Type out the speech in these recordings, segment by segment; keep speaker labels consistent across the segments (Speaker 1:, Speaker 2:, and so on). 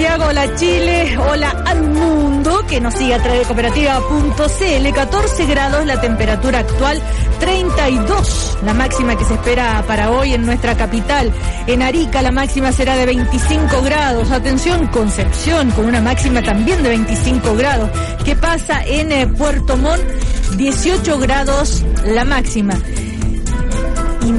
Speaker 1: Santiago, hola Chile, hola al mundo que nos sigue a través de cooperativa.cl. 14 grados la temperatura actual, 32 la máxima que se espera para hoy en nuestra capital. En Arica la máxima será de 25 grados. Atención, Concepción con una máxima también de 25 grados. ¿Qué pasa en eh, Puerto Montt? 18 grados la máxima.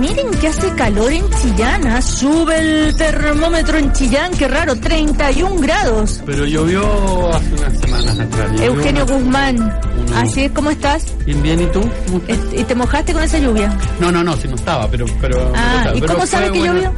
Speaker 1: Miren que hace calor en Chillán, ¿ah? sube el termómetro en Chillán, qué raro, 31 grados.
Speaker 2: Pero llovió hace unas semanas atrás. llovió
Speaker 1: Eugenio
Speaker 2: una-
Speaker 1: Guzmán,
Speaker 2: uno-
Speaker 1: así es, ¿cómo estás?
Speaker 2: Bien, bien, ¿y tú?
Speaker 1: ¿Y te mojaste con esa lluvia?
Speaker 2: No, no, no, si no estaba, pero... pero
Speaker 1: Ah, ¿y cómo sabes que llovió?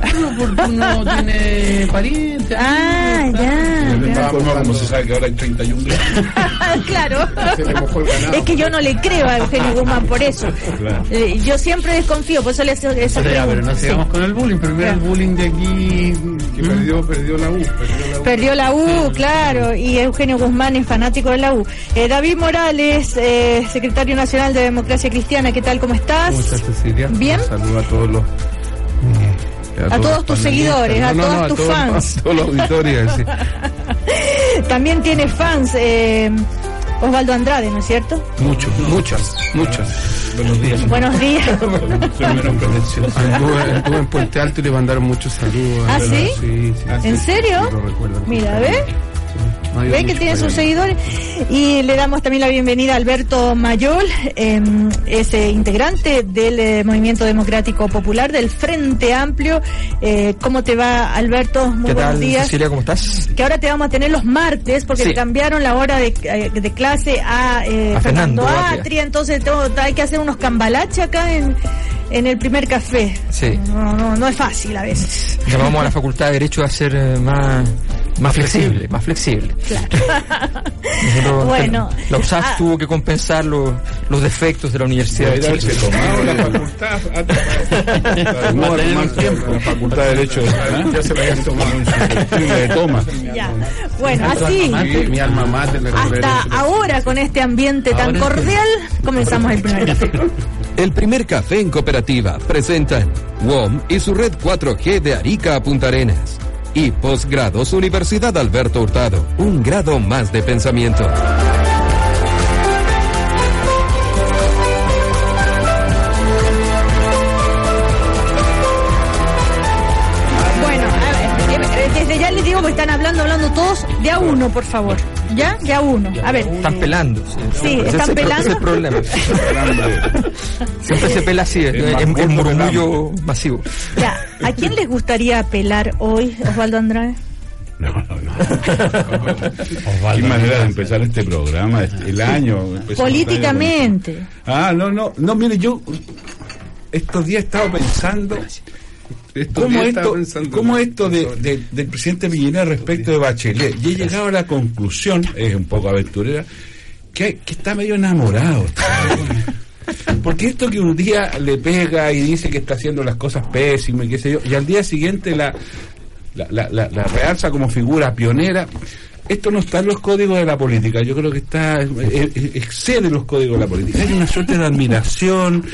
Speaker 2: Bueno, porque uno tiene parientes.
Speaker 1: Ah, ya,
Speaker 3: como se sabe que ahora hay 31 grados.
Speaker 1: claro.
Speaker 3: Se le mojó el ganado.
Speaker 1: Es que yo no le creo a Eugenio Guzmán por eso.
Speaker 3: Claro.
Speaker 1: Eh, yo siempre desconfío, por eso le hago esa
Speaker 2: O sea, ya, pero no sigamos
Speaker 1: Sí.
Speaker 2: con el bullying. Primero el bullying de aquí...
Speaker 3: Que perdió, perdió la U. Perdió la U.
Speaker 1: Perdió la U, claro, y Eugenio Guzmán es fanático de la U. Eh, David Morales, eh, secretario nacional de Democracia Cristiana, ¿qué tal? ¿Cómo estás?
Speaker 3: ¿Cómo estás, Cecilia?
Speaker 1: Bien.
Speaker 3: Un saludo a todos los. Eh,
Speaker 1: A todos tus seguidores, a todos tus
Speaker 3: todos-
Speaker 1: fans.
Speaker 3: A todos los auditores. sí.
Speaker 1: También tiene fans, eh, Osvaldo Andrade, ¿no es cierto?
Speaker 3: Muchos, muchas, muchas. Buenos días.
Speaker 1: Buenos días.
Speaker 3: Anduve, anduve en Puente Alto y le mandaron muchos saludos.
Speaker 1: ¿Ah, sí?
Speaker 3: Sí, sí.
Speaker 1: ¿En serio?
Speaker 3: Sí, lo recuerdo.
Speaker 1: Mira, ¿ves?
Speaker 3: No
Speaker 1: Ve que tiene sus seguidores. Y le damos también la bienvenida a Alberto Mayol, eh, es eh, integrante del eh, Movimiento Democrático Popular, del Frente Amplio. Eh, ¿Cómo te va, Alberto? Muy
Speaker 4: ¿Qué
Speaker 1: buenos
Speaker 4: tal,
Speaker 1: días.
Speaker 4: Cecilia? ¿Cómo estás?
Speaker 1: Que ahora te vamos a tener los martes porque
Speaker 4: Sí.
Speaker 1: le cambiaron la hora de, eh, de clase a, eh,
Speaker 4: A
Speaker 1: Fernando,
Speaker 4: Fernando Atria.
Speaker 1: Atria, entonces tengo- hay que hacer unos cambalaches acá en, en el primer café.
Speaker 4: Sí.
Speaker 1: No, no, no es fácil a veces.
Speaker 4: Llamamos a la Facultad de Derecho a ser eh, más, más flexible, más flexible. Nosotros,
Speaker 1: Bueno.
Speaker 4: La USAC
Speaker 1: Ah.
Speaker 4: tuvo que compensar los, los defectos de la Universidad de
Speaker 3: haberse
Speaker 4: Chile.
Speaker 3: tomado la facultad. ah, No tomar tiempo. La facultad de Derecho ya se la habían tomado de toma.
Speaker 1: Ya. Bueno, así.
Speaker 3: Sí, mi alma mater
Speaker 1: Hasta ahora, con este ambiente tan cordial, comenzamos el primer café.
Speaker 5: El primer café en cooperativa presentan WOM y su red 4G de Arica a Punta Arenas. Y posgrados Universidad Alberto Hurtado, un grado más de pensamiento.
Speaker 1: Están hablando, hablando todos de a uno, por favor. ¿Ya? De a uno. A ver.
Speaker 4: Están pelando.
Speaker 1: Sí, están
Speaker 4: es el pro-
Speaker 1: pelando.
Speaker 4: ese es el problema. Siempre se pela así, es,
Speaker 3: que
Speaker 4: murmullo masivo.
Speaker 1: Ya, ¿a quién les gustaría apelar hoy, Osvaldo Andrade?
Speaker 3: No, no, no. Qué manera de empezar este programa, este- el año.
Speaker 1: Políticamente.
Speaker 3: el año con- Ah, no, no, no, mire, yo estos días he estado pensando. ¿Cómo esto, cómo esto de, de- del presidente Piñera respecto de Bachelet? Y he llegado a la conclusión, es un poco aventurera, que, que está medio enamorado. Porque esto que un día le pega y dice que está haciendo las cosas pésimas y qué sé yo, y al día siguiente la, la, la, la- la realza como figura pionera, esto no está en los códigos de la política, yo creo que está, eh, eh, excede los códigos de la política. Hay una suerte de admiración.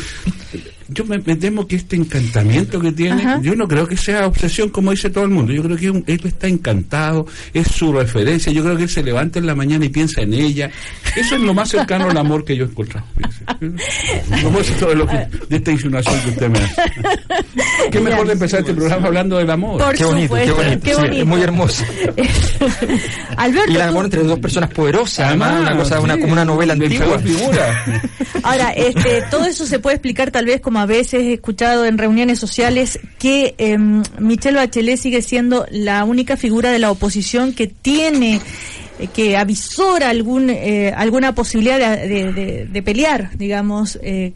Speaker 3: Yo me, me temo que este encantamiento que tiene,
Speaker 1: Ajá.
Speaker 3: yo no creo que sea obsesión como dice todo el mundo, yo creo que un- él está encantado, es su referencia, yo creo que él se levanta en la mañana y piensa en ella. Eso es lo más cercano al amor que yo he encontrado. Como es todo lo que, de esta insinuación que usted me hace. Qué mejor de empezar este programa hablando del amor.
Speaker 1: Por
Speaker 4: Qué bonito, qué bonito.
Speaker 1: qué
Speaker 4: sí,
Speaker 1: bonito.
Speaker 4: es muy hermoso.
Speaker 1: Alberto,
Speaker 4: Y el
Speaker 1: tú-
Speaker 4: amor entre dos personas poderosas, además, una cosa, una,
Speaker 3: sí,
Speaker 4: como una novela
Speaker 3: de
Speaker 4: antigua.
Speaker 3: figura.
Speaker 1: Ahora, este, todo eso se puede explicar tal vez como a veces he escuchado en reuniones sociales que em, Michelle Bachelet sigue siendo la única figura de la oposición que tiene eh, que avisora algún eh, alguna posibilidad de, de- de- de pelear, digamos, eh,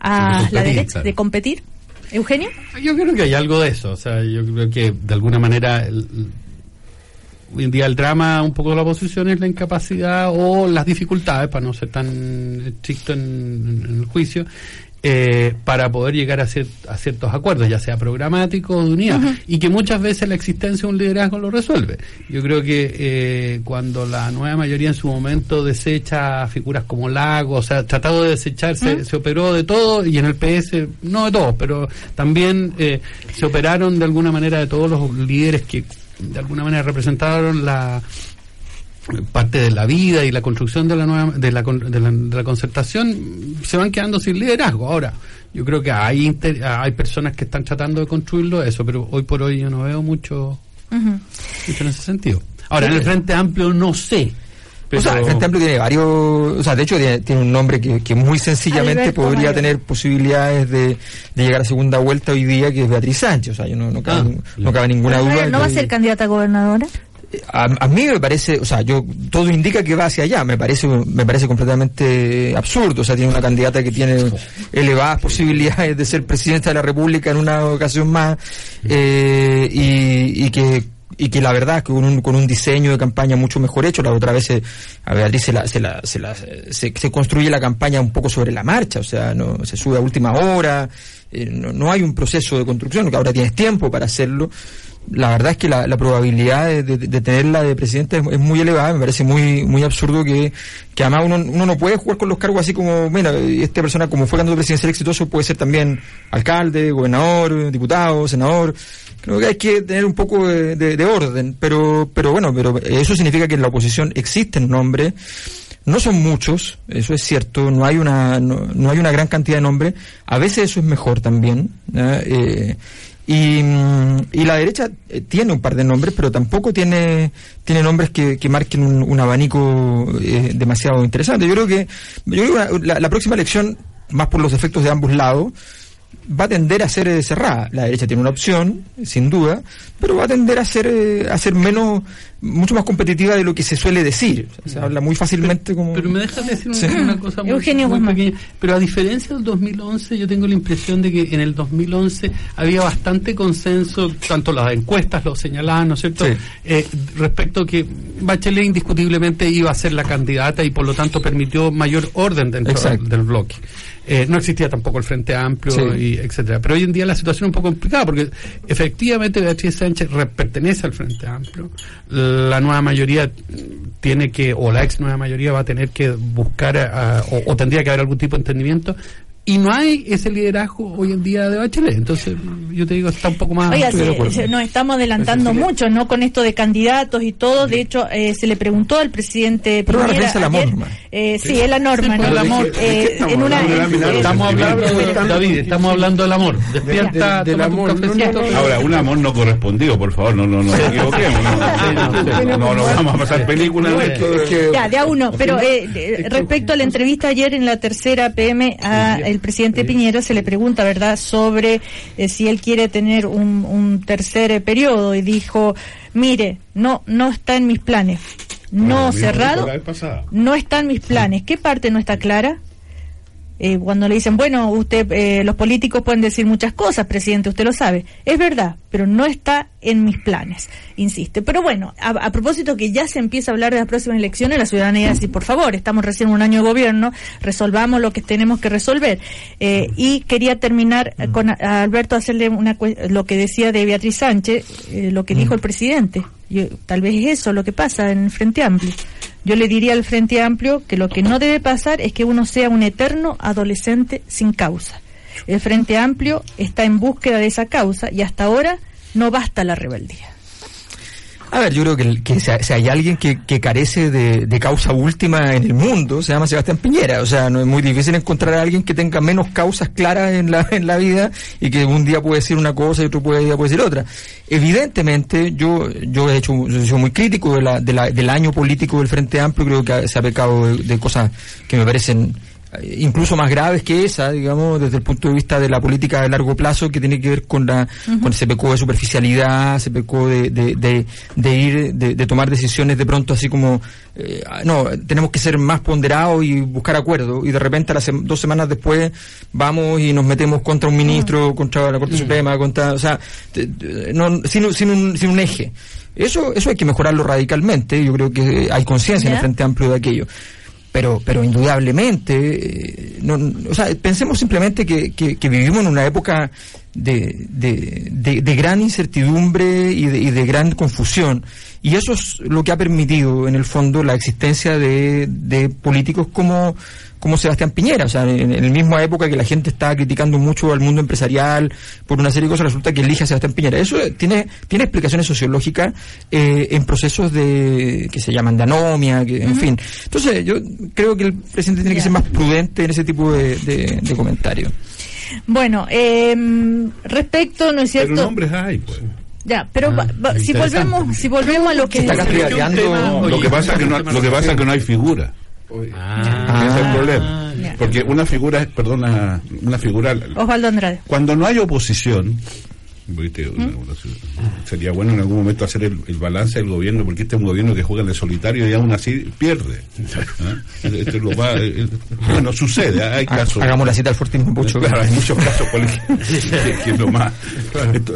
Speaker 1: a la derecha,
Speaker 2: claro.
Speaker 1: de competir. Eugenio,
Speaker 2: Yo creo que hay algo de eso. O sea, yo creo que de alguna manera el- hoy en día el drama un poco de la oposición es la incapacidad o las dificultades, para no ser tan estricto en, en el juicio, eh, para poder llegar a, cier- a ciertos acuerdos, ya sea programáticos o de unidad, y que muchas veces la existencia de un liderazgo lo resuelve. Yo creo que eh, cuando la nueva mayoría en su momento desecha figuras como Lago, o sea, tratado de desechar, se, se operó de todo, y en el PS, no de todo, pero también eh, se operaron de alguna manera de todos los líderes que de alguna manera representaron la parte de la vida y la construcción de la nueva de la, de la, de la concertación se van quedando sin liderazgo ahora yo creo que hay hay personas que están tratando de construirlo eso pero hoy por hoy yo no veo mucho, mucho en ese sentido ahora en el frente amplio no sé
Speaker 4: o sea, el Frente Amplio tiene varios, o sea, de hecho tiene, un nombre que, que muy sencillamente podría tener posibilidades de, de, llegar a segunda vuelta hoy día, que es Beatriz Sánchez. O sea, yo no, no, cabe, ah, no cabe ninguna duda.
Speaker 1: ¿No va a ser candidata a gobernadora?
Speaker 4: A, a, mí me parece, o sea, yo todo indica que va hacia allá, me parece me parece completamente absurdo, o sea, tiene una candidata que tiene elevadas posibilidades de ser presidenta de la República en una ocasión más eh, y, y que y que la verdad que con un, con un diseño de campaña mucho mejor hecho, la otra vez se, a Beatriz se, la, se, la, se, la, se, construye la campaña un poco sobre la marcha, o sea, no se sube a última hora, eh, no, no, hay un proceso de construcción, que ahora tienes tiempo para hacerlo. La verdad es que la, probabilidad de, de, tenerla de presidente es, muy elevada, me parece muy muy absurdo que, que además uno, uno no puede jugar con los cargos así como, mira, esta persona como fue candidato presidencial exitoso puede ser también alcalde, gobernador, diputado, senador, creo que hay que tener un poco de, orden, pero, pero bueno, pero eso significa que en la oposición existen nombres, no son muchos, eso es cierto, no hay una, no, hay una gran cantidad de nombres, a veces eso es mejor también, eh, y, y, la derecha eh, tiene un par de nombres, pero tampoco tiene, tiene nombres que, que marquen un, abanico eh, demasiado interesante. Yo creo que, yo creo que la, la próxima elección, más por los efectos de ambos lados, va a tender a ser eh, cerrada. La derecha tiene una opción, sin duda, pero va a tender a ser, eh, a ser menos, mucho más competitiva de lo que se suele decir. se habla muy fácilmente como...
Speaker 2: Pero me dejas decir una, cosa muy, pequeña. Pero a diferencia del 2011, yo tengo la impresión de que en el 2011 había bastante consenso, tanto las encuestas lo señalaban, ¿no es cierto?, eh, respecto a que Bachelet indiscutiblemente iba a ser la candidata y por lo tanto permitió mayor orden dentro del bloque. Eh, no existía tampoco el Frente Amplio, y etcétera. Pero hoy en día la situación es un poco complicada porque efectivamente Beatriz Sánchez pertenece al Frente Amplio. La nueva mayoría tiene que, o la ex nueva mayoría va a tener que buscar, o, tendría que haber algún tipo de entendimiento y no hay ese liderazgo hoy en día de Bachelet. Entonces, yo te digo, está un poco más.
Speaker 1: Oiga, nos estamos adelantando mucho, ¿no? Con esto de candidatos y todo. De hecho, eh, se le preguntó al presidente.
Speaker 4: Pero Piñera, la norma.
Speaker 1: Eh, sí, es la norma, ¿no? El amor.
Speaker 2: Eh, una, estamos hablando, David, estamos hablando del amor. Despierta, del amor.
Speaker 3: Ahora, un amor no correspondido, por favor, no, no, no nos equivoquemos. No, no, vamos a pasar películas
Speaker 1: Ya, de a uno. Pero respecto a la entrevista ayer en la tercera PM a el presidente Piñera se le pregunta, ¿verdad?, sobre eh, si él quiere tener un, un tercer eh, periodo y dijo, mire, no, no está en mis planes. No cerrado, no está en mis planes. ¿Qué parte no está clara? Eh, cuando le dicen, bueno, usted, eh, los políticos pueden decir muchas cosas, presidente, usted lo sabe. Es verdad, pero no está en mis planes, insiste. Pero bueno, a, propósito que ya se empieza a hablar de las próximas elecciones, la ciudadanía dice, por favor, estamos recién un año de gobierno, resolvamos lo que tenemos que resolver. Eh, y quería terminar mm. con Alberto, hacerle una, lo que decía de Beatriz Sánchez, lo que dijo mm. el presidente. tal vez es eso lo que pasa en el Frente Amplio. Yo le diría al Frente Amplio que lo que no debe pasar es que uno sea un eterno adolescente sin causa. El Frente Amplio está en búsqueda de esa causa y hasta ahora no basta la rebeldía.
Speaker 4: A ver, yo creo que, que si, hay alguien que, que carece de, de, causa última en el mundo, se llama Sebastián Piñera. O sea, no es muy difícil encontrar a alguien que tenga menos causas claras en la, en la vida y que un día puede decir una cosa y otro puede, día puede decir otra. Evidentemente, yo, yo he hecho, yo soy muy crítico de la, de la, del año político del Frente Amplio, creo que se ha pecado de cosas que me parecen incluso más graves que esa, digamos, desde el punto de vista de la política de largo plazo, que tiene que ver con la, con ese pecó de superficialidad, se pecó de, de, de, ir, de, tomar decisiones de pronto así como, eh, no, tenemos que ser más ponderados y buscar acuerdos, y de repente las dos semanas después vamos y nos metemos contra un ministro, contra la Corte Suprema, contra, o sea, no, sin, sin, un, sin un eje. Eso, eso hay que mejorarlo radicalmente, yo creo que hay conciencia en el Frente Amplio de aquello pero, pero indudablemente, eh, no, o sea, pensemos simplemente que, que, vivimos en una época de, de, de, gran incertidumbre y de, y de gran confusión. Y eso es lo que ha permitido, en el fondo, la existencia de, de políticos como como Sebastián Piñera. O sea, en, la misma época que la gente estaba criticando mucho al mundo empresarial por una serie de cosas, resulta que elige a Sebastián Piñera. Eso tiene, tiene explicaciones sociológicas eh, en procesos de que se llaman de anomia, que, en fin. Entonces, yo creo que el presidente tiene que ser más prudente en ese tipo de, de, comentarios.
Speaker 1: Bueno, eh, respecto, ¿no es cierto?
Speaker 3: Pero nombres hay, pues.
Speaker 1: Ya, pero ah, si volvemos, si volvemos a lo que
Speaker 3: está lo que pasa que no, lo que pasa es que no hay figura. Ah, ese es el problema. Porque una figura, perdona, una figura.
Speaker 1: Osvaldo Andrade.
Speaker 3: Cuando no hay oposición, sería bueno en algún momento hacer el, balance del gobierno, porque este es un gobierno que juega de solitario y aún así pierde. ¿Ah? Esto lo va, eh, bueno, sucede, hay casos.
Speaker 4: Hagamos la cita al Fortín mucho.
Speaker 3: Claro, hay muchos casos que, es lo más.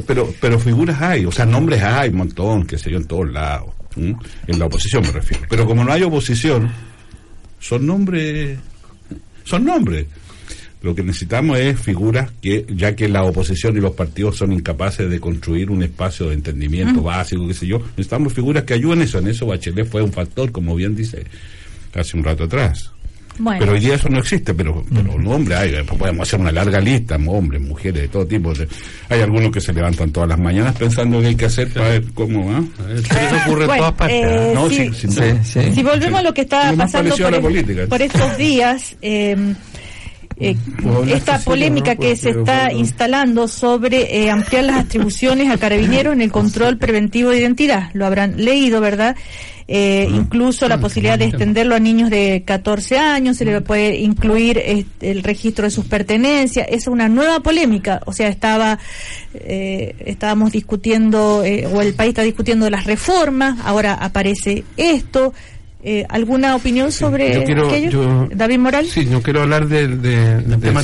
Speaker 3: Pero, pero figuras hay, o sea, nombres hay un montón, que se yo, en todos lados. En la oposición me refiero. Pero como no hay oposición son nombres, son nombres. Lo que necesitamos es figuras que, ya que la oposición y los partidos son incapaces de construir un espacio de entendimiento básico, qué sé yo, necesitamos figuras que ayuden eso. En eso Bachelet fue un factor, como bien dice hace un rato atrás. Pero hoy día eso no existe, pero, pero no, hombre, hay, podemos hacer una larga lista, hombres, mujeres, de todo tipo. Hay algunos que se levantan todas las mañanas pensando que hay que hacer para ver cómo va.
Speaker 1: Eso ocurre en todas partes. Eh, no, si, si volvemos a lo que está pasando por, estos días, eh, eh, esta polémica que se está instalando sobre ampliar las atribuciones a carabineros en el control preventivo de identidad. Lo habrán leído, ¿verdad? eh, incluso la posibilidad de extenderlo a niños de 14 años, se le puede incluir este, el registro de sus pertenencias, es una nueva polémica, o sea, estaba eh, estábamos discutiendo eh, o el país está discutiendo las reformas, ahora aparece esto, eh, ¿Alguna opinión sobre aquello? David Morales?
Speaker 6: Sí, no quiero hablar de,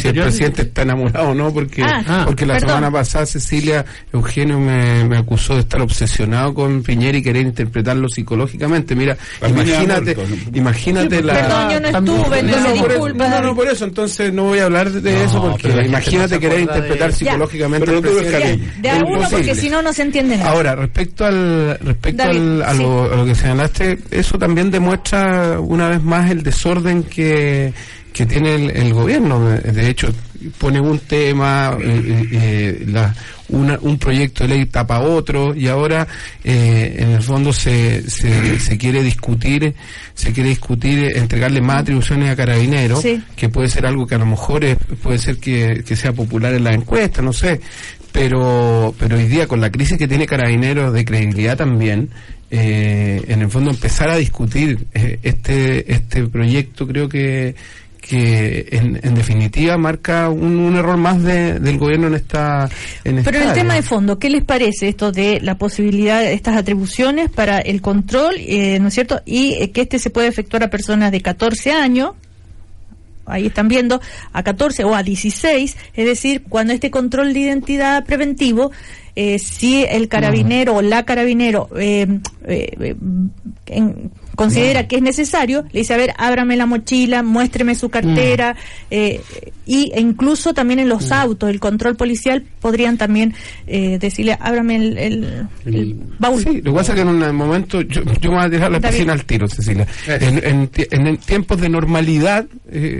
Speaker 6: si el presidente está enamorado o no, porque, ah, ah, porque la semana pasada Cecilia Eugenio me, acusó de estar obsesionado con Piñera y querer interpretarlo psicológicamente. Mira, imagínate, imagínate la...
Speaker 1: Perdón, yo no estuve, no, no,
Speaker 6: por no, no, por eso, entonces no voy a hablar de eso, porque imagínate querer interpretar psicológicamente
Speaker 1: pero De a uno, porque si no, no se entiende nada.
Speaker 6: Ahora, respecto al respecto al, a, lo, a lo que señalaste, eso también demuestra muestra una vez más el desorden que, que tiene el, gobierno. De hecho, pone un tema, eh, eh, la, un proyecto de ley tapa otro y ahora eh, en el fondo se, se, se, quiere discutir se quiere discutir entregarle más atribuciones a carabineros que puede ser algo que a lo mejor puede ser que, que sea popular en la encuesta no sé pero pero hoy día con la crisis que tiene carabineros de credibilidad también eh, en el fondo empezar a discutir eh, este este proyecto creo que que en, definitiva marca un, error más del gobierno en esta en
Speaker 1: pero en el tema de fondo qué les parece esto de la posibilidad de estas atribuciones para el control eh, no es cierto y que este se puede efectuar a personas de 14 años ahí están viendo, a 14 o a 16, es decir, cuando este control de identidad preventivo eh, si el carabinero o la carabinero eh, eh, considera que es necesario, le dice, a ver, ábrame la mochila, muéstreme su cartera, eh, y, e incluso también en los autos, el control policial, podrían también decirle, ábrame el, baúl.
Speaker 6: Sí, lo que pasa es que en un momento, yo, yo me voy a dejar la piscina al tiro, Cecilia. En, en, tiempos de normalidad,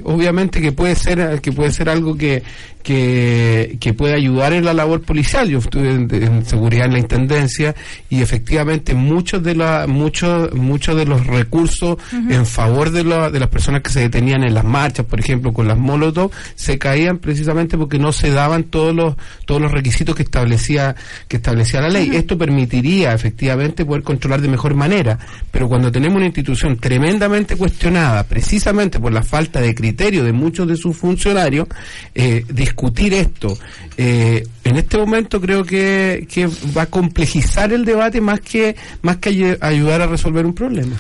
Speaker 6: obviamente que puede ser que puede ser algo que que, que puede ayudar en la labor policial. Yo estuve en, seguridad en la intendencia y efectivamente muchos de la, muchos muchos de los recursos en favor de, la, de las personas que se detenían en las marchas, por ejemplo, con las molotov, se caían precisamente porque no se daban todos los todos los requisitos que establecía que establecía la ley. Esto permitiría efectivamente poder controlar de mejor manera, pero cuando tenemos una institución tremendamente cuestionada, precisamente por la falta de criterio de muchos de sus funcionarios, eh, discutir esto eh, en este momento creo que, que va a complejizar el debate más que más que ayudar a resolver un problema.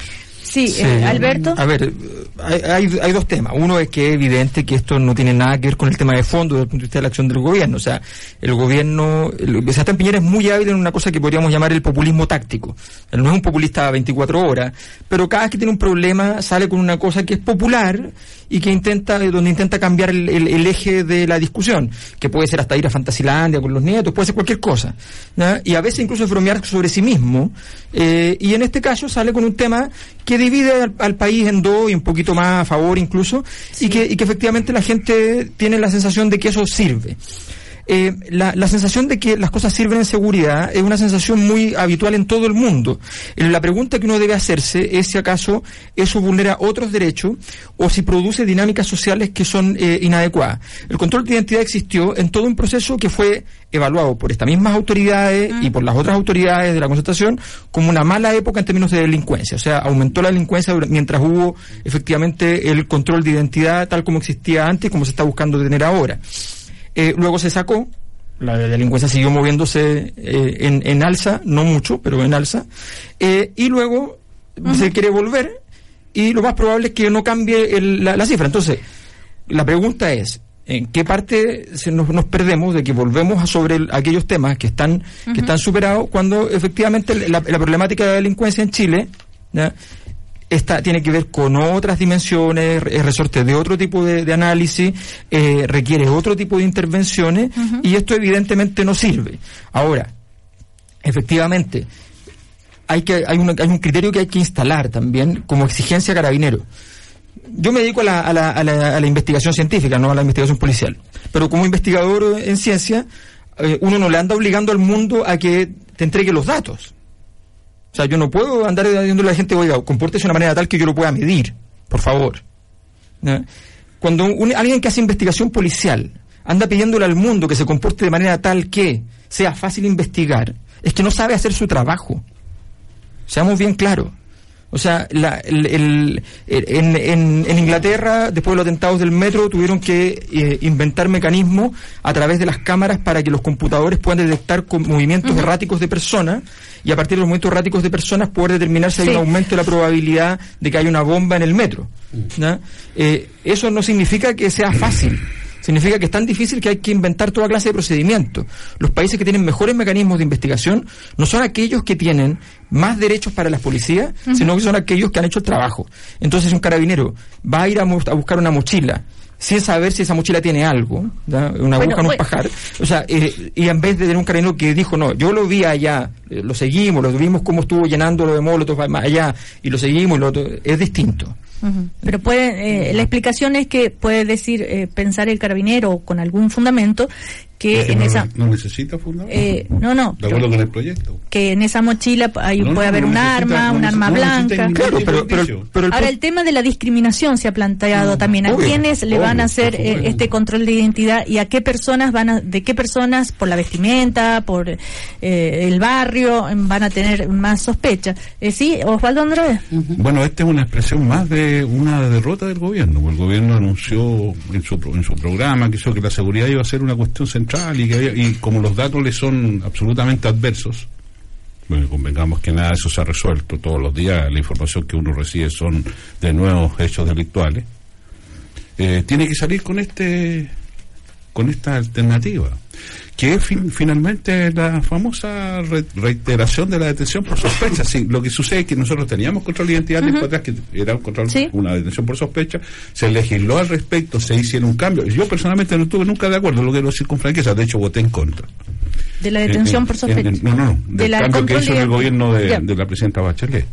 Speaker 1: Sí, eh, Alberto.
Speaker 4: A ver, hay, hay, dos temas. Uno es que es evidente que esto no tiene nada que ver con el tema de fondo desde el punto de vista de la acción del gobierno. O sea, el gobierno, el, Sebastián Piñera es muy hábil en una cosa que podríamos llamar el populismo táctico. Él no es un populista a 24 horas, pero cada vez que tiene un problema sale con una cosa que es popular y que intenta, donde intenta cambiar el, el, eje de la discusión, que puede ser hasta ir a Fantasilandia con los nietos, puede ser cualquier cosa. Y a veces incluso bromear sobre sí mismo. Eh, y en este caso sale con un tema que divide al, país en dos y un poquito más a favor incluso, y, que, y que efectivamente la gente tiene la sensación de que eso sirve. Eh, la, la, sensación de que las cosas sirven en seguridad es una sensación muy habitual en todo el mundo. Eh, la pregunta que uno debe hacerse es si acaso eso vulnera otros derechos o si produce dinámicas sociales que son eh, inadecuadas. El control de identidad existió en todo un proceso que fue evaluado por estas mismas autoridades y por las otras autoridades de la concertación como una mala época en términos de delincuencia. O sea, aumentó la delincuencia mientras hubo efectivamente el control de identidad tal como existía antes y como se está buscando tener ahora. Eh, luego se sacó, la delincuencia siguió moviéndose eh, en, en, alza, no mucho, pero en alza, eh, y luego se quiere volver y lo más probable es que no cambie la, cifra. Entonces, la pregunta es, ¿en qué parte se nos, perdemos de que volvemos a sobre aquellos temas que están, que están superados cuando efectivamente la, problemática de la delincuencia en Chile esta tiene que ver con otras dimensiones, es resorte de otro tipo de, análisis, eh, requiere otro tipo de intervenciones y esto evidentemente no sirve. Ahora, efectivamente, hay, que, hay, un, hay un criterio que hay que instalar también como exigencia carabinero. Yo me dedico a la, a, la, a, la, investigación científica, no a la investigación policial. Pero como investigador en ciencia, eh, uno no le anda obligando al mundo a que te entregue los datos. Sea, yo no puedo andar diciéndole a la gente, oiga, compórtese de una manera tal que yo lo pueda medir, por favor. Cuando alguien que hace investigación policial anda pidiéndole al mundo que se comporte de manera tal que sea fácil investigar, es que no sabe hacer su trabajo. Seamos bien claros. O sea, en, Inglaterra, después de los atentados del metro, tuvieron que eh, inventar mecanismos a través de las cámaras para que los computadores puedan detectar movimientos erráticos de personas y a partir de los movimientos erráticos de personas poder determinar si hay un aumento de la probabilidad de que haya una bomba en el metro. Eh, eso no significa que sea fácil significa que es tan difícil que hay que inventar toda clase de procedimientos. Los países que tienen mejores mecanismos de investigación no son aquellos que tienen más derechos para las policías, sino que son aquellos que han hecho el trabajo. Entonces un carabinero va a ir a, buscar una mochila sin saber si esa mochila tiene algo, una aguja en un pajar. O sea, eh, y en vez de tener un carabinero que dijo, no, yo lo vi allá, eh, lo seguimos, lo vimos cómo estuvo llenando lo de molotov allá, y lo seguimos, y lo otro, es distinto.
Speaker 1: Pero puede, eh, la explicación es que puede decir, eh, pensar el carabinero con algún fundamento que en
Speaker 3: no,
Speaker 1: esa
Speaker 3: no necesita fundamento
Speaker 1: eh, no no
Speaker 3: de acuerdo con el proyecto
Speaker 1: que en esa mochila hay, puede haber un arma un arma blanca.
Speaker 4: claro pero, pero, pero,
Speaker 1: ahora el tema de la discriminación se ha planteado también. A quiénes le van a hacer este control de identidad y a qué personas van a de qué personas por la vestimenta por el barrio van a tener más sospecha sí Osvaldo Andrés
Speaker 3: bueno esta es una expresión más de una derrota del gobierno. El gobierno anunció en su, en su programa que, que la seguridad iba a ser una cuestión central y, que y como los datos le son absolutamente adversos, bueno, convengamos que nada de eso se ha resuelto. Todos los días, la información que uno recibe son de nuevos hechos delictuales, eh, tiene que salir con este con esta alternativa que es finalmente la famosa reiteración de la detención por sospecha. Sí, lo que sucede es que nosotros teníamos control de identidad atrás, que era un control, una detención por sospecha, se legisló al respecto, se hicieron un cambio. Yo personalmente no estuve nunca de acuerdo, lo quiero decir con franqueza, de hecho voté en contra.
Speaker 1: ¿De la detención por sospecha?
Speaker 3: no, no, no, del cambio que hizo en el gobierno de, de la presidenta Bachelet.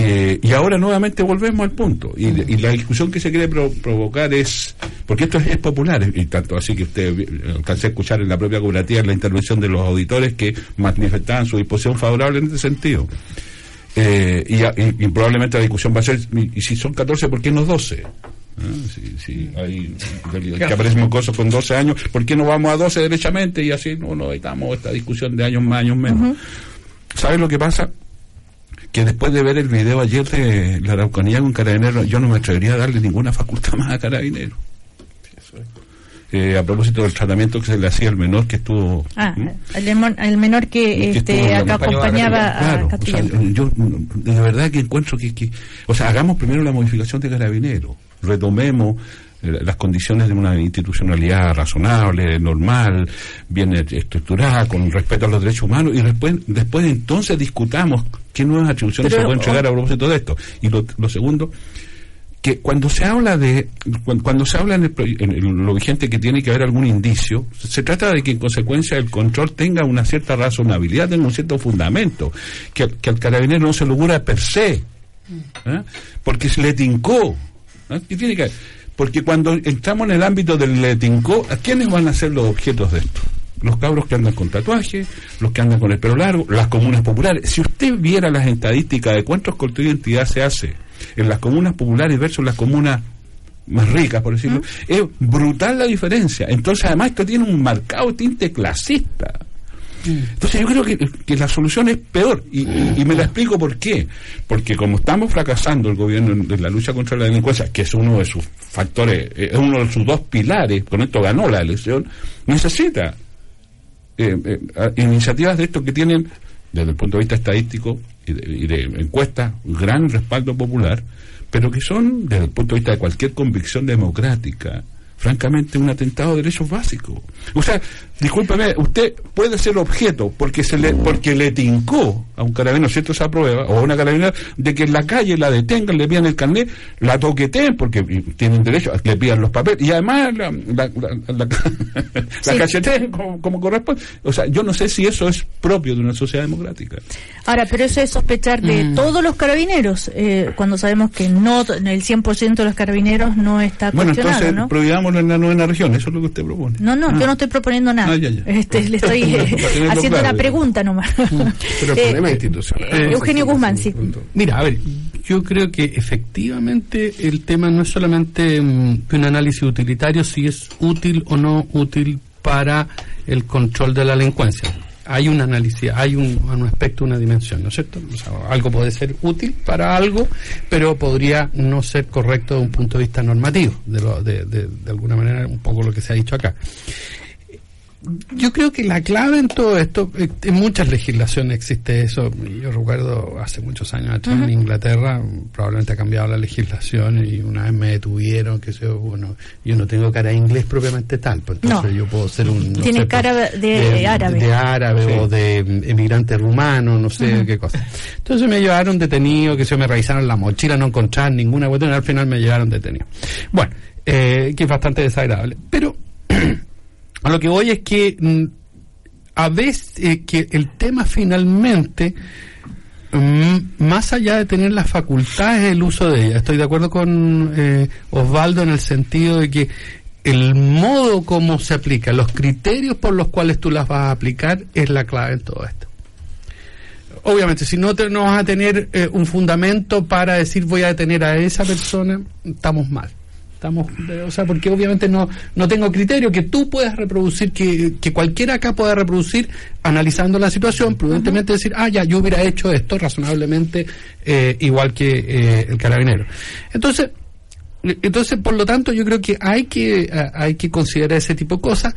Speaker 3: Eh, y ahora nuevamente volvemos al punto. Y, la discusión que se quiere provocar es, porque esto es, popular, y tanto así que usted alcancé a escuchar en la propia cooperativa la intervención de los auditores que manifestaban su disposición favorable en este sentido. Eh, y, probablemente la discusión va a ser, y, si son 14, ¿por qué no 12? ¿Ah? Si, hay que aparecen cosas con 12 años, ¿por qué no vamos a 12 derechamente? Y así no, no evitamos esta discusión de años más, años menos. ¿Sabes lo que pasa? Que después de ver el video ayer de la Araucanía con Carabinero, yo no me atrevería a darle ninguna facultad más a Carabinero. eh, a propósito del tratamiento que se le hacía al menor que estuvo...
Speaker 1: Ah, el, menor que, este, acá acompañaba a,
Speaker 3: yo de verdad que encuentro que, que... O sea, hagamos primero la modificación de carabinero, retomemos las condiciones de una institucionalidad razonable, normal, bien estructurada, con respeto a los derechos humanos, y después, después entonces discutamos qué nuevas atribuciones se pueden llegar a propósito de esto. Y lo, lo segundo, que cuando se habla de cuando, se habla en, lo vigente que tiene que haber algún indicio se trata de que en consecuencia el control tenga una cierta razonabilidad tenga un cierto fundamento que, que al carabinero no se lo per se ¿eh? porque se le tincó ¿eh? tiene que porque cuando entramos en el ámbito del le tincó ¿a quiénes van a ser los objetos de esto? los cabros que andan con tatuajes, los que andan con el pelo largo, las comunas populares. Si usted viera las estadísticas de cuántos cortes de identidad se hace en las comunas populares versus las comunas más ricas, por decirlo, ¿Mm? es brutal la diferencia. Entonces, además, esto tiene un marcado tinte clasista. Entonces yo creo que, la solución es peor y, me la explico por qué. Porque como estamos fracasando el gobierno en, la lucha contra la delincuencia, que es uno de sus factores, eh, es uno de sus dos pilares, con esto ganó la elección, necesita eh, eh, iniciativas de esto que tienen, desde el punto de vista estadístico, y de, encuestas, gran respaldo popular, pero que son, desde el punto de vista de cualquier convicción democrática, francamente un atentado de derechos básicos. O sea, discúlpeme, usted puede ser objeto porque se le porque le tincó a un carabinero cierto esa prueba o a una carabinera de que en la calle la detengan, le pidan el carnet, la toqueteen porque tienen derecho, le pidan los papeles y además la, la, la, como, corresponde. O sea, yo no sé si eso es propio de una sociedad democrática.
Speaker 1: Ahora, pero eso es sospechar de mm. todos los carabineros, eh, cuando sabemos que no el 100% de los carabineros no está
Speaker 3: Bueno, entonces ¿no? En la novena región, eso es lo que usted propone.
Speaker 1: No, no, yo ah. no estoy proponiendo nada. Ah, este, le estoy eh, haciendo una pregunta nomás.
Speaker 6: Pero el eh, problema institucional.
Speaker 1: Eh, Eugenio Guzmán, sí.
Speaker 2: Mira, a ver, yo creo que efectivamente el tema no es solamente mm, un análisis utilitario, si es útil o no útil para el control de la delincuencia hay un análisis, hay un, un, aspecto, una dimensión, ¿no es cierto? O sea, algo puede ser útil para algo, pero podría no ser correcto desde un punto de vista normativo, de, lo, de, de, de alguna manera, un poco lo que se ha dicho acá yo creo que la clave en todo esto, eh, en muchas legislaciones existe eso. Yo recuerdo hace muchos años atrás en Inglaterra, probablemente ha cambiado la legislación y una vez me detuvieron, que sé bueno, yo no tengo cara de inglés propiamente tal, pues entonces yo puedo ser un...
Speaker 1: Tiene cara de, árabe.
Speaker 2: De árabe o de emigrante rumano, no sé qué cosa. Entonces me llevaron detenido, que se me revisaron la mochila, no encontraron ninguna cuestión, al final me llevaron detenido. Bueno, eh, que es bastante desagradable. Pero a lo que voy es que mm, a veces eh, que el tema finalmente mm, más allá de tener las facultades el uso de ella estoy de acuerdo con eh, Osvaldo en el sentido de que el modo como se aplica los criterios por los cuales tú las vas a aplicar es la clave en todo esto. Obviamente si no, te, no vas a tener eh, un fundamento para decir voy a detener a esa persona estamos mal Estamos, o sea, porque obviamente no, no tengo criterio que tú puedas reproducir, que, que cualquiera acá pueda reproducir, analizando la situación, prudentemente decir, ah, ya, yo hubiera hecho esto razonablemente eh, igual que eh, el carabinero. Entonces, entonces, por lo tanto, yo creo que hay que, hay que considerar ese tipo de cosas,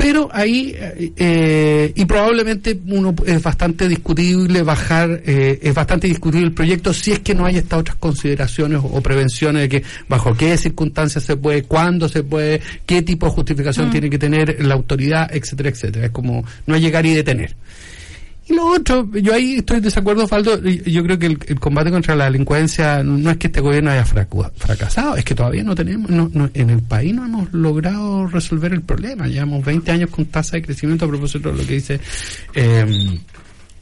Speaker 2: pero ahí, eh, y probablemente uno es bastante discutible bajar, eh, es bastante discutible el proyecto si es que no hay estas otras consideraciones o, prevenciones de que bajo qué circunstancias se puede, cuándo se puede, qué tipo de justificación mm. tiene que tener la autoridad, etcétera, etcétera. Es como no llegar y detener. Y lo otro, yo ahí estoy en desacuerdo, Faldo. Yo creo que el, combate contra la delincuencia no es que este gobierno haya fracasado, es que todavía no tenemos, no, en el país no hemos logrado resolver el problema. Llevamos 20 años con tasa de crecimiento a propósito de lo que dice em,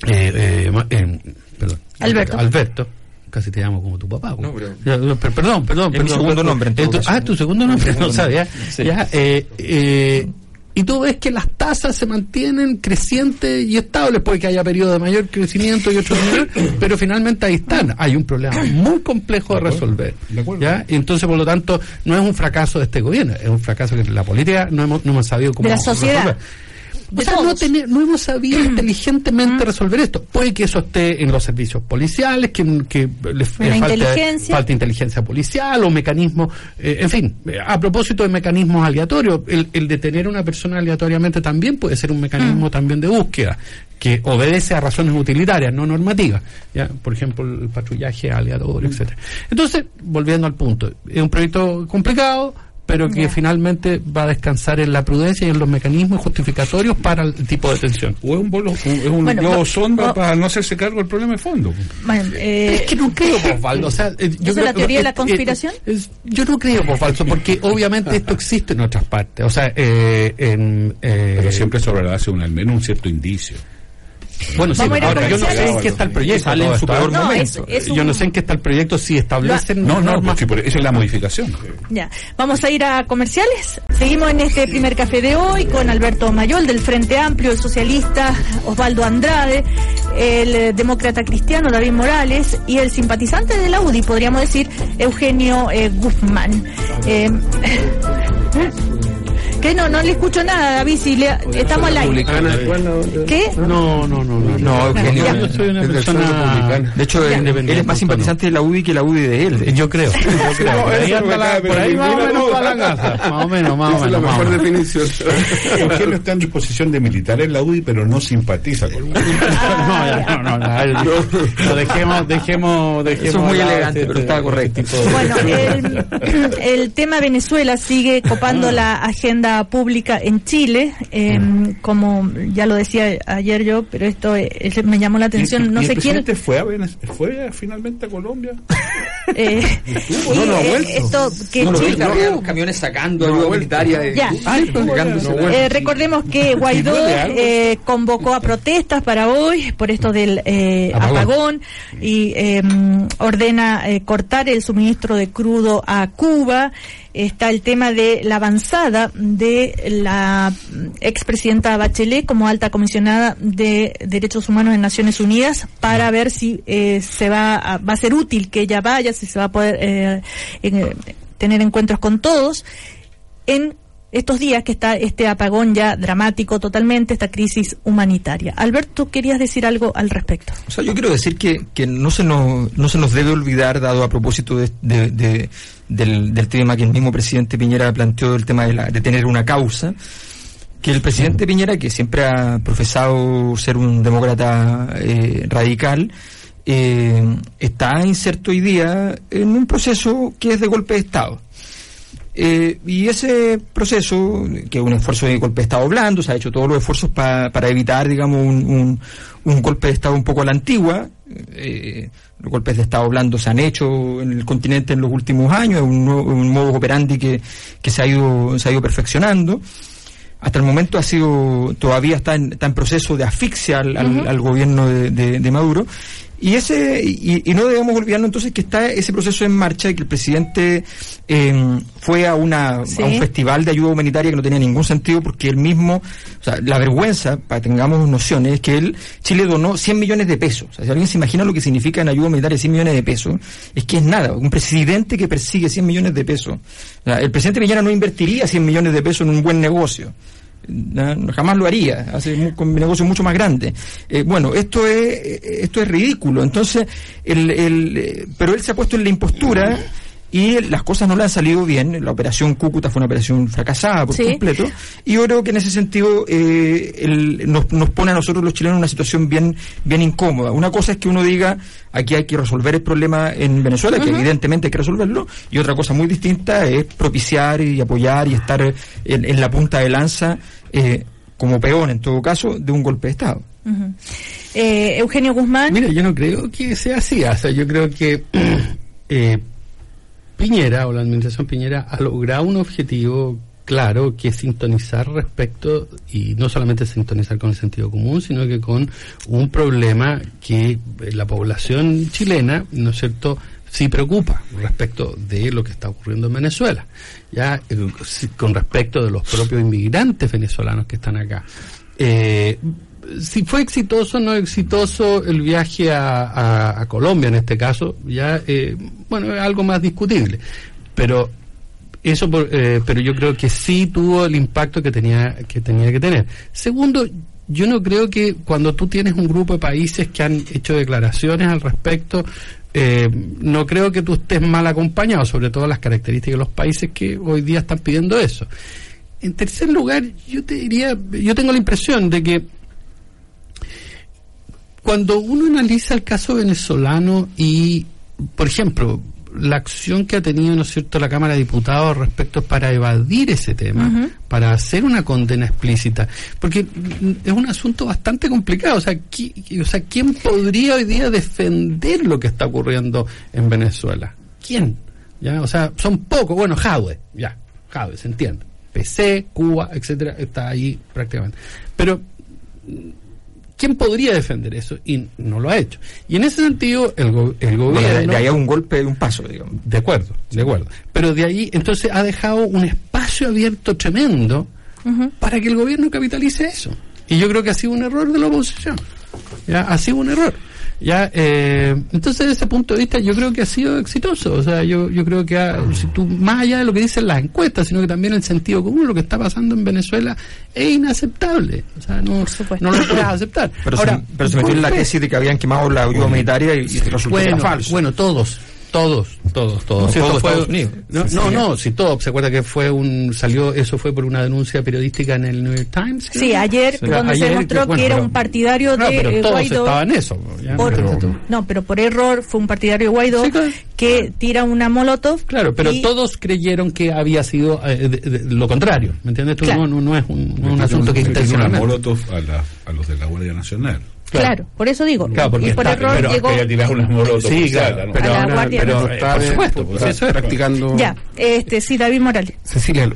Speaker 2: eh, eh, em, perdón,
Speaker 1: Alberto.
Speaker 2: Alberto casi te llamo como tu papá. No, pero, perdón, perdón,
Speaker 4: perdón. segundo nombre.
Speaker 2: ah, tu segundo nombre, no sabía. Ya, eh, eh, y tú ves que las tasas se mantienen crecientes y estables, puede que haya periodos de mayor crecimiento y otros menor, pero finalmente ahí están. Hay un problema muy complejo de, resolver. ¿ya? Y entonces, por lo tanto, no es un fracaso de este gobierno, es un fracaso que la política no hemos, no hemos sabido cómo
Speaker 1: de la sociedad.
Speaker 2: O sea, no, no, hemos sabido inteligentemente resolver esto. Puede que eso esté en los servicios policiales, que, que le falta inteligencia. inteligencia policial o mecanismos, eh, en fin, a propósito de mecanismos aleatorios, el, el detener a una persona aleatoriamente también puede ser un mecanismo mm. también de búsqueda que obedece a razones utilitarias, no normativas, ¿ya? por ejemplo, el patrullaje aleatorio, mm. etcétera. Entonces, volviendo al punto, es un proyecto complicado, pero que finalmente va a descansar en la prudencia y en los mecanismos justificatorios para el tipo de tensión.
Speaker 3: O es un, bolo, es un globo sonda para no hacerse cargo del problema de fondo.
Speaker 1: Eh,
Speaker 2: es que no creo, Osvaldo. O sea,
Speaker 1: eh, yo ¿Es la teoría de la conspiración?
Speaker 2: yo no creo, falso, porque obviamente esto existe en otras partes. O sea, eh, en,
Speaker 3: pero siempre sobre la base de un, al menos un cierto indicio.
Speaker 2: Bueno, sí, ahora yo no sé en qué está el proyecto. Sale en su peor momento. Yo no sé en qué está el proyecto, si establecen
Speaker 3: no, no, es la modificación.
Speaker 1: Ya, vamos a ir a comerciales. Seguimos en este primer café de hoy con Alberto Mayol del Frente Amplio, el socialista Osvaldo Andrade, el demócrata cristiano David Morales y el simpatizante de la UDI, podríamos decir, Eugenio eh, Guzmán. Eh, ¿Qué? No, no le escucho nada, David. Si le, estamos al aire. ¿Qué?
Speaker 2: No, no, no. No,
Speaker 4: no Eugenio. Yo soy una persona. De hecho, él, es más simpatizante de la UDI que la UDI de él.
Speaker 2: Yo creo. Yo creo. por ahí, la, por ahí más o menos va la casa. Más o menos, más o menos.
Speaker 3: es la mejor definición. Eugenio está en disposición de militar en la UDI, pero no simpatiza con la UDI.
Speaker 2: No, no. No, dejemos, dejemos, dejemos.
Speaker 4: Eso es muy elegante, pero está correcto.
Speaker 1: Bueno, el tema Venezuela sigue copando la agenda pública en Chile, em, como ya lo decía ayer yo, pero esto eh, me llamó la atención. no sé
Speaker 3: el
Speaker 1: quién.
Speaker 3: fue, a fue finalmente a Colombia?
Speaker 1: Eh, no, no ha eh, vuelto. Esto que
Speaker 4: no, Chile, los camiones sacando ayuda humanitaria.
Speaker 1: Ya. Pues, recordemos que Guaidó convocó a protestas para hoy por esto del apagón. y em, ordena cortar el suministro de crudo a Cuba está el tema de la avanzada de la expresidenta Bachelet como alta comisionada de Derechos Humanos en Naciones Unidas para ver si eh, se va a, va a ser útil que ella vaya, si se va a poder eh, tener encuentros con todos en estos días que está este apagón ya dramático totalmente, esta crisis humanitaria. Alberto, querías decir algo al respecto.
Speaker 4: O sea, yo quiero decir que, que no, se nos, no se nos debe olvidar, dado a propósito de, de, del, del, tema que el mismo presidente Piñera planteó, el tema de, la, de tener una causa, que el presidente Piñera, que siempre ha profesado ser un demócrata eh, radical, eh, está inserto hoy día en un proceso que es de golpe de Estado eh, y ese proceso, que es un esfuerzo de golpe de Estado blando, se ha hecho todos los esfuerzos para evitar, digamos, un, un, golpe de Estado un poco a la antigua. Eh, los golpes de Estado blando se han hecho en el continente en los últimos años, es un, un modo operandi que, que se, ha ido, se ha ido perfeccionando. Hasta el momento ha sido, todavía está en, está en proceso de asfixia al, al, gobierno de, de Maduro y ese y, no debemos olvidarnos entonces que está ese proceso en marcha y que el presidente em, fue a, una, a un festival de ayuda humanitaria que no tenía ningún sentido porque él mismo, o sea, la vergüenza, para que tengamos nociones, es que él, Chile donó 100 millones de pesos. O sea, si alguien se imagina lo que significa en ayuda humanitaria 100 millones de pesos, es que es nada. Un presidente que persigue 100 millones de pesos. O sea, el presidente Piñera no invertiría 100 millones de pesos en un buen negocio jamás lo haría, hace con negocio mucho más grande. Eh, bueno, esto es esto es ridículo. Entonces, el, el, pero él se ha puesto en la impostura y las cosas no le han salido bien. La operación Cúcuta fue una operación fracasada por completo. Y yo creo que en ese sentido eh, nos, nos, pone a nosotros los chilenos en una situación bien, bien incómoda. Una cosa es que uno diga aquí hay que resolver el problema en Venezuela, que evidentemente hay que resolverlo, y otra cosa muy distinta es propiciar y apoyar y estar en, la punta de lanza, eh, como peón en todo caso, de un golpe de Estado.
Speaker 1: eh, Eugenio Guzmán.
Speaker 2: Mira, yo no creo que sea así. O sea, yo creo que. Eh, Piñera o la administración Piñera ha logrado un objetivo claro que es sintonizar respecto, y no solamente sintonizar con el sentido común, sino que con un problema que la población chilena, ¿no es cierto?, sí preocupa respecto de lo que está ocurriendo en Venezuela, ya eh, con respecto de los propios inmigrantes venezolanos que están acá. Eh, si fue exitoso o no exitoso el viaje a, Colombia en este caso, ya, eh, bueno, es algo más discutible. Pero Eso, eh, pero yo creo que sí tuvo el impacto que tenía que tenía que tener. Segundo, yo no creo que cuando tú tienes un grupo de países que han hecho declaraciones al respecto, eh, no creo que tú estés mal acompañado, sobre todo las características de los países que hoy día están pidiendo eso. En tercer lugar, yo te diría, yo tengo la impresión de que cuando uno analiza el caso venezolano y, por ejemplo, la acción que ha tenido, ¿no es cierto?, la Cámara de Diputados respecto para evadir ese tema, para hacer una condena explícita, porque es un asunto bastante complicado, o sea, o sea, ¿quién podría hoy día defender lo que está ocurriendo en Venezuela? ¿Quién? ¿Ya? O sea, son pocos, bueno, Jadwe, ya, Jadwe, se entiende. PC, Cuba, etcétera, está ahí prácticamente. Pero ¿Quién podría defender eso? Y no lo ha hecho. Y en ese sentido, el, el gobierno...
Speaker 4: de, ahí a un golpe, un paso, digamos.
Speaker 2: De acuerdo, de acuerdo. Pero de ahí, entonces, ha dejado un espacio abierto tremendo para que el gobierno capitalice eso. Y yo creo que ha sido un error de la oposición. ¿ya? Ha sido un error. Ya, eh, entonces, desde ese punto de vista, yo creo que ha sido exitoso. O sea, yo, yo creo que si tú, más allá de lo que dicen las encuestas, sino que también el sentido común, lo que está pasando en Venezuela es inaceptable. O sea, no, no lo puedes aceptar.
Speaker 4: Pero, Ahora, se, pero se metió en la tesis de que habían quemado la ayuda humanitaria y, y resultó
Speaker 2: bueno,
Speaker 4: falso.
Speaker 2: Bueno, todos, todos, todos, todos. No, fue, no, no, si todo, se acuerda que fue un, salió, eso fue por una denuncia periodística en el New York Times.
Speaker 1: Sí, ayer, cuando se demostró que, era un partidario de
Speaker 2: pero
Speaker 1: eh,
Speaker 2: todos
Speaker 1: Guaidó.
Speaker 2: estaban eso.
Speaker 1: no, pero por error fue un partidario de Guaidó que tira una molotov.
Speaker 2: Claro, pero todos creyeron que había sido eh, lo contrario, ¿me entiendes? Tú no, no, es un, un asunto que
Speaker 3: intencionalmente. una molotov a, la, a los de la Guardia Nacional.
Speaker 1: Claro. por eso digo.
Speaker 2: Claro, porque
Speaker 1: y por
Speaker 2: está,
Speaker 1: error
Speaker 2: pero
Speaker 1: llegó.
Speaker 2: sí, claro, ¿no? pero,
Speaker 1: a la Guardia
Speaker 2: pero, está, por supuesto, pues, eso es
Speaker 6: practicando.
Speaker 1: Ya, este, sí, David Morales.
Speaker 6: Cecilia,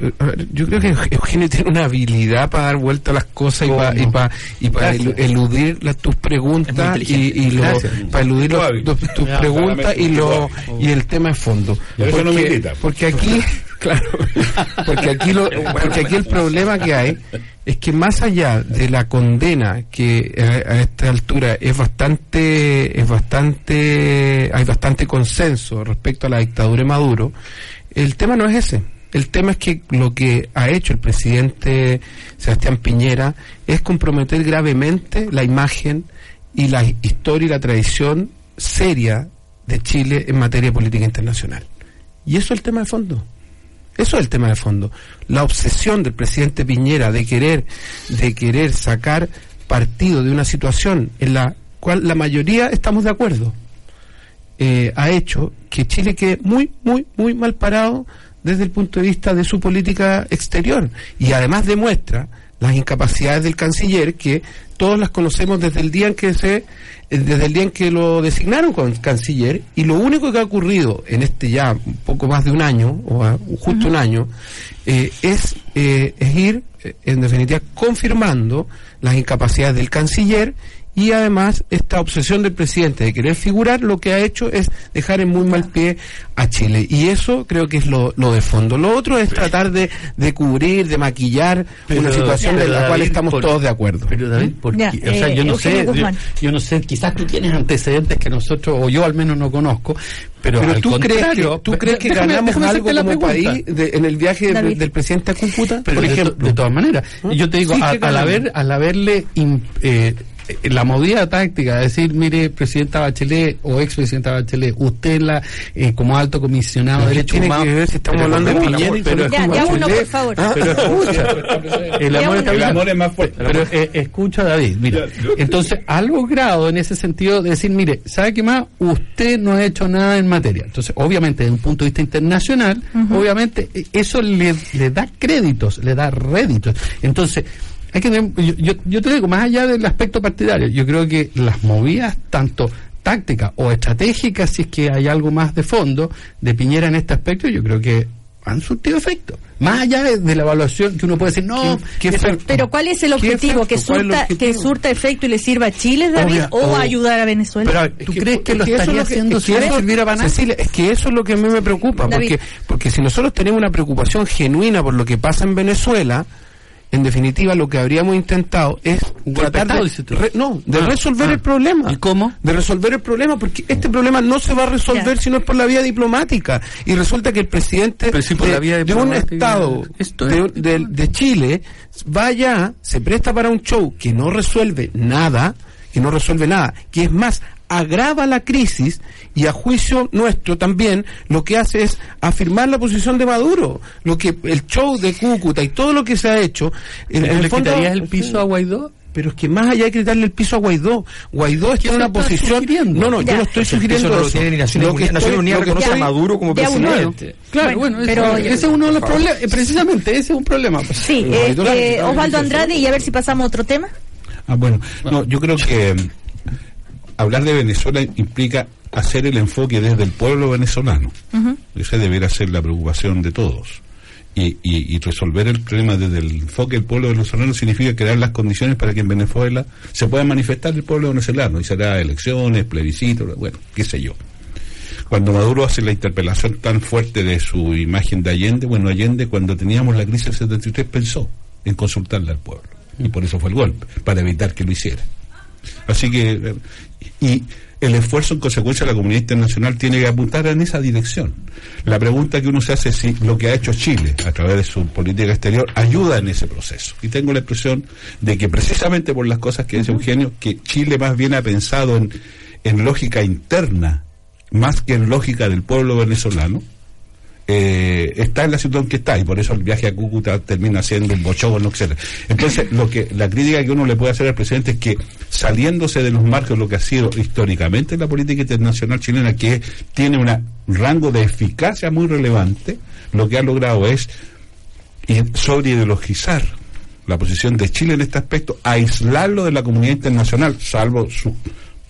Speaker 6: yo creo que Eugenio tiene una habilidad para dar vuelta a las cosas y para y para y para eludir las, tus preguntas y, y lo, para eludir los, tus preguntas y lo y el tema de fondo. Porque, porque aquí Claro, porque aquí, lo, porque aquí el problema que hay es que más allá de la condena que a, esta altura es bastante, es bastante, hay bastante consenso respecto a la dictadura de Maduro, el tema no es ese. El tema es que lo que ha hecho el presidente Sebastián Piñera es comprometer gravemente la imagen y la historia y la tradición seria de Chile en materia política internacional. Y eso es el tema de fondo. Eso es el tema de fondo. La obsesión del presidente Piñera de querer, de querer sacar partido de una situación en la cual la mayoría estamos de acuerdo, eh, ha hecho que Chile quede muy, muy, muy mal parado desde el punto de vista de su política exterior. Y además demuestra las incapacidades del canciller que todos las conocemos desde el día en que se eh, desde el día en que lo designaron con canciller y lo único que ha ocurrido en este ya un poco más de un año o justo un año eh, es, eh, es ir en definitiva confirmando las incapacidades del canciller y además esta obsesión del presidente de querer figurar lo que ha hecho es dejar en muy mal pie a Chile. Y eso creo que es lo, lo de fondo. Lo otro es tratar de, de cubrir de maquillar una situación en la cual estamos todos de acuerdo.
Speaker 2: pero David ¿por qué? o sea yo no sé yo, no sé quizás tú tienes antecedentes que nosotros o yo al menos no conozco pero,
Speaker 6: tú crees que, tú crees que ganamos algo como país en el viaje del presidente a Cúcuta
Speaker 2: por ejemplo. de, todas maneras yo te digo al, haber al haberle eh, eh, la movida táctica, decir, mire, presidenta Bachelet o expresidenta Bachelet, usted la eh, como alto comisionado de derechos humanos.
Speaker 6: Que ver si estamos hablando de Piñera
Speaker 1: pero, ya, ya uno, por favor.
Speaker 2: Ah, pero escucha, el amor, el amor es más fuerte. Pero eh, escucha, David, mira, entonces, algo grado en ese sentido de decir, mire, ¿sabe qué más? Usted no ha hecho nada en materia. Entonces, obviamente, desde un punto de vista internacional, obviamente, eso le, le da créditos, le da réditos. Entonces, hay que yo, yo, te digo, más allá del aspecto partidario, yo creo que las movidas, tanto tácticas o estratégicas, si es que hay algo más de fondo de Piñera en este aspecto, yo creo que han surtido efecto. Más allá de, la evaluación que uno puede decir, no,
Speaker 1: pero ¿cuál es el objetivo? ¿Que surta, ¿Que surta efecto y le sirva a Chile, David, o ayudar a Venezuela?
Speaker 2: ¿Tú crees que, lo estaría haciendo si eso
Speaker 6: sirviera para Cecilia, es que eso es lo que a mí me preocupa, porque, porque si nosotros tenemos una preocupación genuina por lo que pasa en Venezuela, en definitiva, lo que habríamos intentado es tratar de, no, de ah, resolver ah. el problema.
Speaker 2: ¿Y cómo?
Speaker 6: De resolver el problema, porque este problema no se va a resolver si no es por la vía diplomática. Y resulta que el presidente de, un Estado de, de Chile vaya, se presta para un show que no resuelve nada, que no resuelve nada, que es más, agrava la crisis y a juicio nuestro también lo que hace es afirmar la posición de Maduro. Lo que el show de Cúcuta y todo lo que se ha hecho.
Speaker 2: En, el fondo, el piso a Guaidó?
Speaker 6: pero es que más allá hay que quitarle el piso a Guaidó. Guaidó está en una posición. No, no, yo no estoy sugiriendo
Speaker 4: eso. No lo Naciones, lo que Naciones Unidas reconoce a Maduro como presidente.
Speaker 2: Claro, bueno, pero, ese es uno de los problemas. Precisamente ese es un problema. Pues.
Speaker 1: Sí, eh, eh, Osvaldo Andrade, y a ver si pasamos a otro tema.
Speaker 3: Ah, bueno, no, yo creo que hablar de Venezuela implica hacer el enfoque desde el pueblo venezolano. Esa debería ser la preocupación de todos. Y, y, resolver el problema desde el enfoque del pueblo venezolano significa crear las condiciones para que en Venezuela se pueda manifestar el pueblo venezolano y será elecciones, plebiscitos, bueno, qué sé yo. Cuando Maduro hace la interpelación tan fuerte de su imagen de Allende, bueno, Allende cuando teníamos la crisis del 73 pensó en consultarle al pueblo y por eso fue el golpe, para evitar que lo hiciera. Así que y el esfuerzo en consecuencia de la comunidad internacional tiene que apuntar en esa dirección. La pregunta que uno se hace es si lo que ha hecho Chile a través de su política exterior ayuda en ese proceso. Y tengo la impresión de que precisamente por las cosas que dice Eugenio, que Chile más bien ha pensado en, en lógica interna más que en lógica del pueblo venezolano, eh, está en la situación que está y por eso el viaje a Cúcuta termina siendo un bochón, etcétera. Entonces, lo que la crítica que uno le puede hacer al presidente es que saliéndose de los marcos de lo que ha sido históricamente la política internacional chilena, que tiene un rango de eficacia muy relevante, lo que ha logrado es sobre ideologizar la posición de Chile en este aspecto, aislarlo de la comunidad internacional, salvo su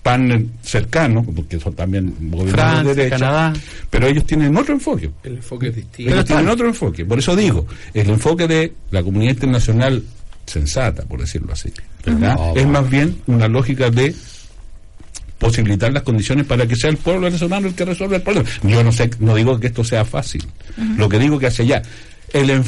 Speaker 3: panel cercano, porque son también
Speaker 2: gobiernos de derecha, Canadá.
Speaker 3: pero ellos tienen otro enfoque.
Speaker 6: El enfoque es distinto.
Speaker 3: Ellos tienen otro enfoque. Por eso digo, el enfoque de la comunidad internacional sensata, por decirlo así, ¿verdad? es más bien una lógica de posibilitar las condiciones para que sea el pueblo venezolano el que resuelva el problema. Yo no sé, no digo que esto sea fácil. Lo que digo que hace ya el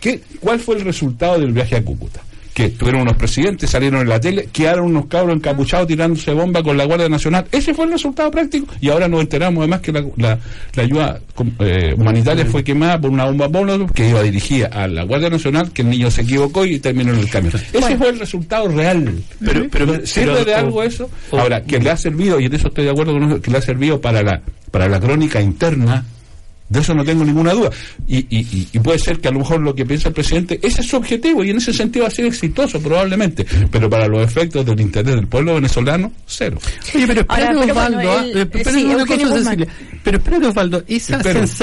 Speaker 3: ¿qué, ¿Cuál fue el resultado del viaje a Cúcuta? Que tuvieron unos presidentes, salieron en la tele, quedaron unos cabros encapuchados tirándose bomba con la Guardia Nacional. Ese fue el resultado práctico. Y ahora nos enteramos además que la, ayuda eh, humanitaria fue quemada por una bomba que iba dirigida a la Guardia Nacional, que el niño se equivocó y terminó en el camión. Ese fue el resultado real. Pero, pero, ¿Sirve de algo eso? Ahora, que le ha servido, y en eso estoy de acuerdo con eso, que le ha servido para la, para la crónica interna de eso no tengo ninguna duda. Y, y, y, puede ser que a lo mejor lo que piensa el presidente, ese es su objetivo y en ese sentido ha sido exitoso probablemente. Pero para los efectos del interés del pueblo venezolano, cero.
Speaker 2: Oye, pero espera, Osvaldo, ¿ah? pero espera, Osvaldo, esa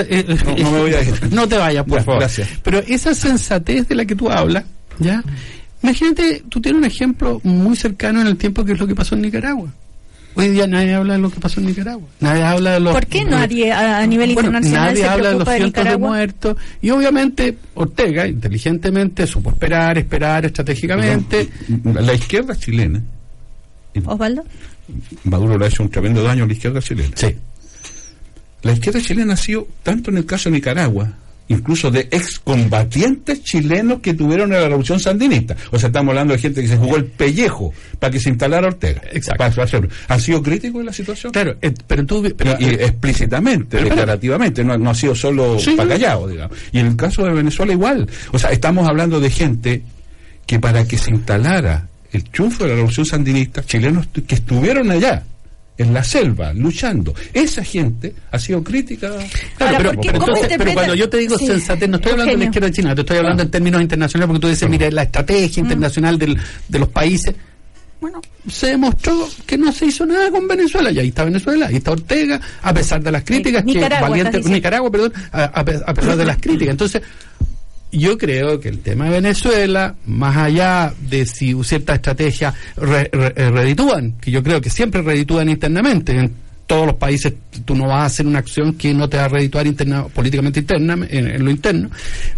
Speaker 2: eh, no, me voy a ir. no te vayas, por favor. Gracias. Pero esa sensatez de la que tú hablas, ¿ya? Imagínate, tú tienes un ejemplo muy cercano en el tiempo que es lo que pasó en Nicaragua. Hoy día nadie habla de lo que pasó en Nicaragua. Nadie habla de los.
Speaker 1: ¿Por qué nadie a, nivel internacional
Speaker 2: nadie
Speaker 1: se
Speaker 2: habla de los
Speaker 1: cientos
Speaker 2: de, muertos? Y obviamente Ortega, inteligentemente, supo esperar, esperar estratégicamente.
Speaker 3: La izquierda chilena.
Speaker 1: Osvaldo.
Speaker 3: Maduro le ha hecho un tremendo daño a la izquierda chilena.
Speaker 2: Sí.
Speaker 3: La izquierda chilena ha sido, tanto en el caso de Nicaragua, incluso de excombatientes chilenos que tuvieron en la revolución sandinista. O sea, estamos hablando de gente que se jugó el pellejo para que se instalara Ortega.
Speaker 2: Exacto.
Speaker 3: ¿Ha sido crítico de la situación?
Speaker 2: Claro, eh, pero tú... Pero,
Speaker 3: y, explícitamente, declarativamente, no, ha sido solo para callado, digamos. Y en el caso de Venezuela igual. O sea, estamos hablando de gente que para que se instalara el triunfo de la revolución sandinista, chilenos que estuvieron allá, en la selva, luchando. Esa gente ha sido crítica.
Speaker 2: Claro, pero, cuando yo te digo sensatez, no estoy hablando de la izquierda china, te estoy hablando en términos internacionales, porque tú dices, mire, la estrategia mm. internacional del, de los países. Bueno, se demostró que no se hizo nada con Venezuela, y ahí está Venezuela, ahí está Ortega, a pesar de las críticas,
Speaker 1: Nicaragua,
Speaker 2: valiente, Nicaragua, perdón, a, pesar de las críticas. Entonces, yo creo que el tema de Venezuela, más allá de si ciertas estrategias re, eh, reditúan, que yo creo que siempre reditúan internamente, en todos los países tú no vas a hacer una acción que no te va a redituar interna, políticamente interna, en, lo interno,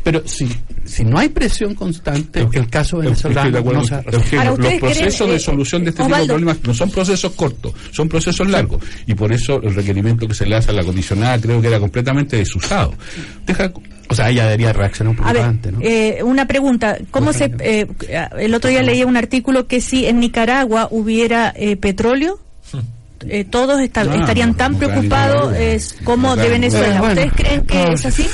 Speaker 2: pero si, si no hay presión constante,
Speaker 3: es
Speaker 2: el caso venezolano
Speaker 3: no se Los procesos de solución de este tipo de problemas no son procesos cortos, son procesos largos, y por eso el requerimiento que se le hace a la condicionada creo que era completamente desusado. Deja
Speaker 2: O sea, ella debería reaccionar un poco antes, ¿no?
Speaker 1: Eh, una pregunta, ¿cómo se eh, el otro día leía un artículo que si en Nicaragua hubiera eh, petróleo eh, todos estarían tan preocupados como de Venezuela. ¿Ustedes creen que es así?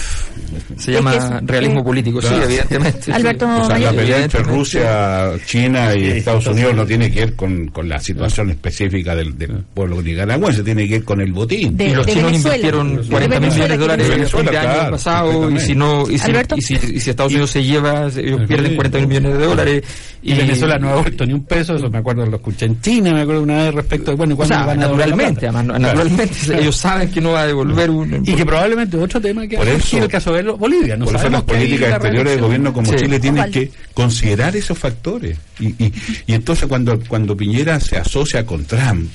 Speaker 4: Se llama realismo eh, político, sí, evidentemente.
Speaker 3: Alberto la pelea entre Rusia, China y Estados Unidos no tiene que ver con, con la situación específica del, del, pueblo nicaragüense, tiene que ver con el botín.
Speaker 4: y los chinos invirtieron 40 mil millones de dólares en el año pasado y si no y si, y si, Estados Unidos se lleva, ellos pierden 40 mil millones de dólares.
Speaker 2: Y, Venezuela no ha vuelto ni un peso, eso me acuerdo, lo escuché en China, me acuerdo una vez respecto de, bueno,
Speaker 4: ¿cuándo van a naturalmente, además, naturalmente ellos saben que no va a devolver un...
Speaker 2: Y que probablemente otro tema que ha el caso de Bolivia,
Speaker 3: no por eso las políticas exteriores de gobierno como Chile tienen que considerar esos factores. Y, y, y entonces cuando, cuando Piñera se asocia con Trump,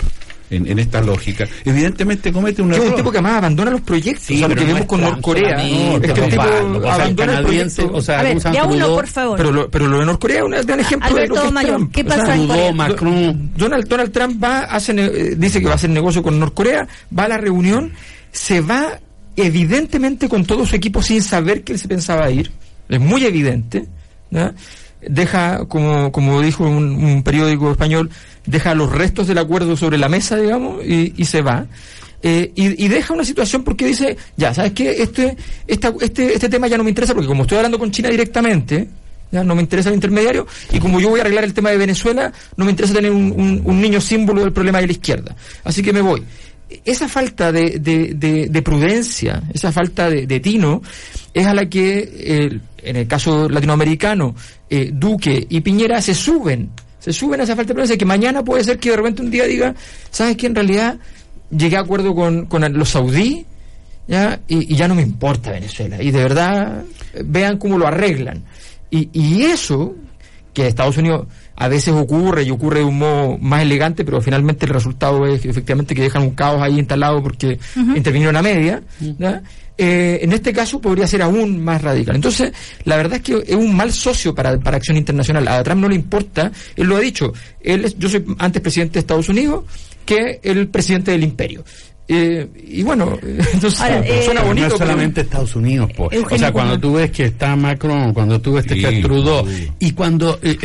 Speaker 3: en, en, esta lógica, evidentemente comete un error.
Speaker 4: Es un tipo que además abandona los proyectos, sí, o sea, lo que vemos con Norcorea. No, es que el tipo abandona el proyecto.
Speaker 1: O sea, a ver, ya uno, por favor.
Speaker 4: Pero lo, pero lo de Norcorea es un gran ejemplo
Speaker 1: Alberto
Speaker 4: de lo que
Speaker 1: Mayor, Trump. ¿qué pasa
Speaker 2: o sea, Macron.
Speaker 4: Donald, Donald Trump va, hace, dice que va a hacer negocio con Norcorea, va a la reunión, se va evidentemente con todo su equipo sin saber que él se pensaba ir, es muy evidente, deja, como, como dijo un, periódico español, deja los restos del acuerdo sobre la mesa, digamos, y, se va. Eh, y, y, deja una situación porque dice, ya, ¿sabes qué? Este, esta, este, este tema ya no me interesa porque como estoy hablando con China directamente, ya no me interesa el intermediario, y como yo voy a arreglar el tema de Venezuela, no me interesa tener un, un, un niño símbolo del problema de la izquierda. Así que me voy esa falta de, de, de, prudencia, esa falta de, tino, es a la que, en el caso latinoamericano, eh, Duque y Piñera se suben, se suben a esa falta de prudencia, que mañana puede ser que de repente un día diga, ¿sabes qué? En realidad llegué a acuerdo con, con los saudíes, ¿ya? Y, y, ya no me importa Venezuela. Y de verdad, vean cómo lo arreglan. Y, y eso, que Estados Unidos a veces ocurre y ocurre de un modo más elegante, pero finalmente el resultado es efectivamente que dejan un caos ahí instalado porque intervinieron a media. Eh, en este caso podría ser aún más radical. Entonces, la verdad es que es un mal socio para, para acción internacional. A Trump no le importa, él lo ha dicho, él es, yo soy antes presidente de Estados Unidos que el presidente del imperio. Eh, y bueno, entonces
Speaker 2: eh, suena bonito. No solamente Estados Unidos, pues. o sea, cuando tú ves que está Macron, cuando tú ves que está Trudeau, y cuando, eh,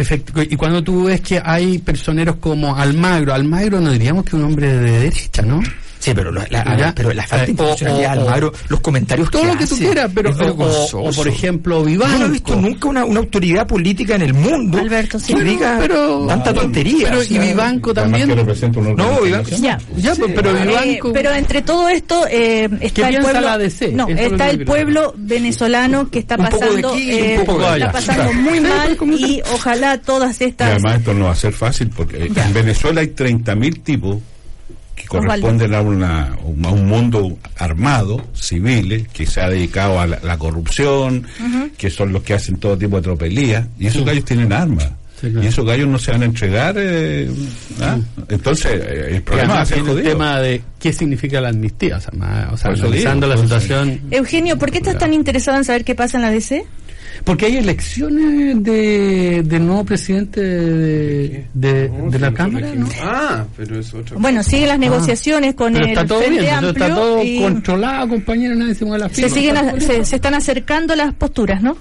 Speaker 2: y cuando tú ves que hay personeros como Almagro, Almagro no diríamos que es un hombre de derecha, ¿no?
Speaker 4: Sí, pero la, pero la falta de institucionalidad Almagro, los comentarios
Speaker 2: todo lo que tú quieras, pero o, por ejemplo Vivanco. Yo
Speaker 4: no he visto nunca una, una autoridad política en el mundo
Speaker 1: Alberto,
Speaker 4: que diga pero, tanta tontería.
Speaker 2: Pero, y Vivanco también.
Speaker 3: no,
Speaker 1: Vivanco. Ya, ya pero eh, Vivanco. pero entre todo esto eh, está el pueblo. La no, está el pueblo venezolano que está pasando, eh, está pasando muy mal y ojalá todas estas.
Speaker 3: además esto no va a ser fácil porque en Venezuela hay 30.000 tipos que corresponden a, una, a un mundo armado, civiles, que se ha dedicado a la, corrupción, que son los que hacen todo tipo de tropelías, y esos gallos tienen armas. Y esos gallos no se van a entregar. Eh, ¿ah? Entonces, eh, el problema
Speaker 2: es el tema de qué significa la amnistía. O sea, o sea analizando la situación.
Speaker 1: Eugenio, ¿por qué estás tan interesado en saber qué pasa en la DC?
Speaker 2: Porque hay elecciones de, de nuevo presidente de, de, de la Cámara. ¿no?
Speaker 1: Ah, pero es otra Bueno, siguen las ah. negociaciones con el
Speaker 2: está todo
Speaker 1: Frente
Speaker 2: bien,
Speaker 1: Amplio
Speaker 2: está todo controlado, compañero, nadie se mueve la
Speaker 1: firma. Se, siguen se, se están acercando las posturas, ¿no?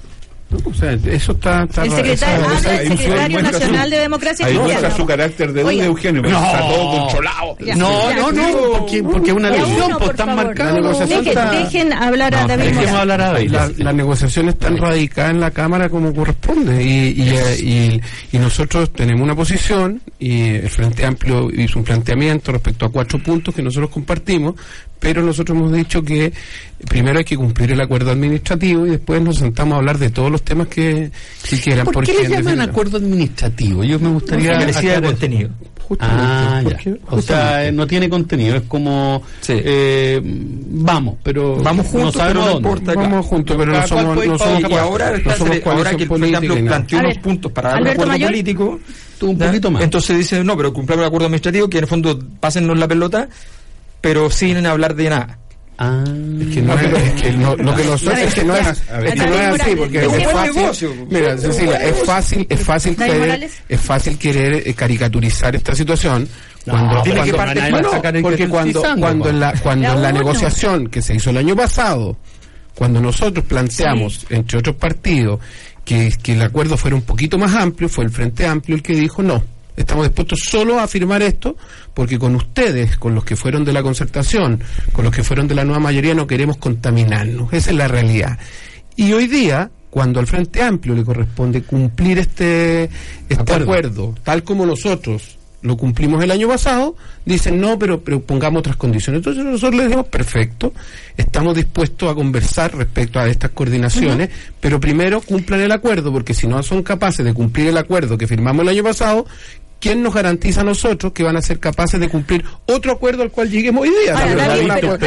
Speaker 2: O sea, eso está, está
Speaker 1: el secretario, esa, el secretario nacional de democracia
Speaker 3: ahí cristiana. su carácter de duda Eugenio. No, está todo controlado.
Speaker 2: No no no porque porque una elección pues están marcadas
Speaker 1: dejen, dejen hablar a David
Speaker 2: dejemos hablar a David.
Speaker 6: La, la negociación está radicada en la cámara como corresponde y, y, y, nosotros tenemos una posición y el Frente Amplio hizo un planteamiento respecto a cuatro puntos que nosotros compartimos pero nosotros hemos dicho que primero hay que cumplir el acuerdo administrativo y después nos sentamos a hablar de todos los temas que, quieran.
Speaker 2: ¿Por qué le llaman acuerdo administrativo? Yo me gustaría...
Speaker 4: Merecía de contenido.
Speaker 2: Ah, ya. O sea, no tiene contenido, es como eh, vamos, pero
Speaker 4: vamos juntos, no pero no importa.
Speaker 6: Vamos juntos, pero no somos, no somos,
Speaker 4: y ahora, no somos ahora que el planteó unos puntos para dar un acuerdo político, un poquito más. Entonces dice, no, pero cumplir el acuerdo administrativo, que en el fondo pásennos la pelota pero sin hablar de nada.
Speaker 6: Ah, es que no es, es que no, lo que nosotros es que no es, es que no es así porque es fácil. Mira Cecilia es fácil es fácil querer es fácil querer eh, caricaturizar esta situación cuando, no, tiene que porque cuando cuando en la cuando en la negociación que se hizo el año pasado cuando nosotros planteamos, entre otros partidos, que, que el acuerdo fuera un poquito más amplio, fue el Frente Amplio el que dijo no. Estamos dispuestos solo a firmar esto porque con ustedes, con los que fueron de la concertación, con los que fueron de la nueva mayoría, no queremos contaminarnos. Esa es la realidad. Y hoy día, cuando al Frente Amplio le corresponde cumplir este, este acuerdo. tal como nosotros lo cumplimos el año pasado, dicen no, pero, pero pongamos otras condiciones. Entonces nosotros les decimos, perfecto, estamos dispuestos a conversar respecto a estas coordinaciones, pero primero cumplan el acuerdo, porque si no son capaces de cumplir el acuerdo que firmamos el año pasado, ¿quién nos garantiza a nosotros que van a ser capaces de cumplir otro acuerdo al cual lleguemos hoy día?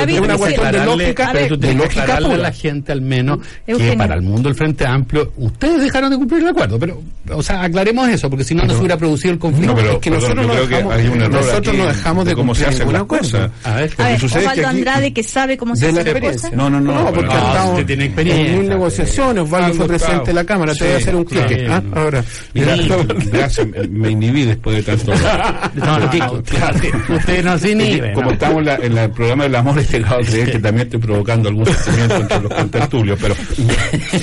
Speaker 2: es una cuestión de lógica, pero de lógica a la gente al menos que para el mundo del Frente Amplio ustedes dejaron de cumplir el acuerdo, pero o sea, aclaremos eso porque si no nos hubiera producido el conflicto. No,
Speaker 6: pero, es que nosotros, no dejamos, nosotros no dejamos de cumplir
Speaker 3: ninguna cosa.
Speaker 1: A ver, a ver Osvaldo Andrade que sabe cómo se hace
Speaker 6: la No, no, no, porque
Speaker 2: usted tiene experiencia.
Speaker 6: En mil negociaciones, Osvaldo fue presidente de la Cámara, te voy a hacer un clic. ¿ah? Ahora,
Speaker 3: me inhibí de tanto.
Speaker 2: no, usted no se inhibe.
Speaker 3: Como estamos en, el programa del amor, he llegado a creer que también estoy provocando algún sentimiento entre los contertulios, pero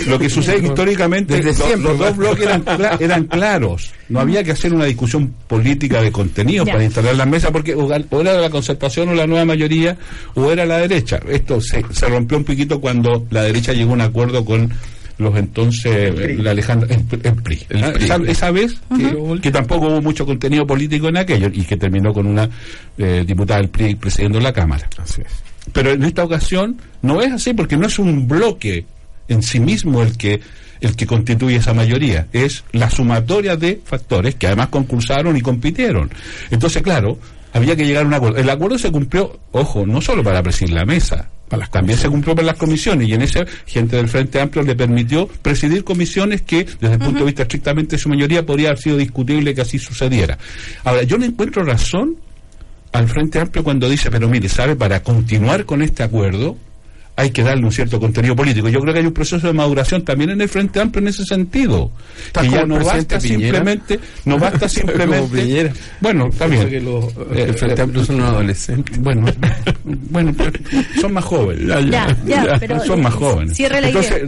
Speaker 3: lo que sucede es que históricamente los, dos bloques eran, eran claros. No había que hacer una discusión política de contenido para instalar la mesa, porque o, era la concertación o la nueva mayoría, o era la derecha. Esto se, se rompió un poquito cuando la derecha llegó a un acuerdo con los entonces la Alejandra en, PRI. Esa, vez que, tampoco hubo mucho contenido político en aquello y que terminó con una eh, diputada del PRI presidiendo la Cámara. Pero en esta ocasión no es así porque no es un bloque en sí mismo el que el que constituye esa mayoría, es la sumatoria de factores que además concursaron y compitieron. Entonces, claro, había que llegar a un acuerdo. El acuerdo se cumplió, ojo, no solo para presidir la mesa, también se cumplió para las comisiones y en ese gente del Frente Amplio le permitió presidir comisiones que desde el punto de vista estrictamente de su mayoría podría haber sido discutible que así sucediera. Ahora, yo no encuentro razón al Frente Amplio cuando dice, pero mire, sabe, para continuar con este acuerdo, hay que darle un cierto contenido político. Yo creo que hay un proceso de maduración también en el Frente Amplio en ese sentido. Que ya no basta simplemente, no basta simplemente. bueno, también. Que
Speaker 6: los, eh, el Frente Amplio son adolescentes.
Speaker 3: Bueno, bueno, son más jóvenes.
Speaker 1: Ya, ya, pero
Speaker 3: son más jóvenes. Entonces,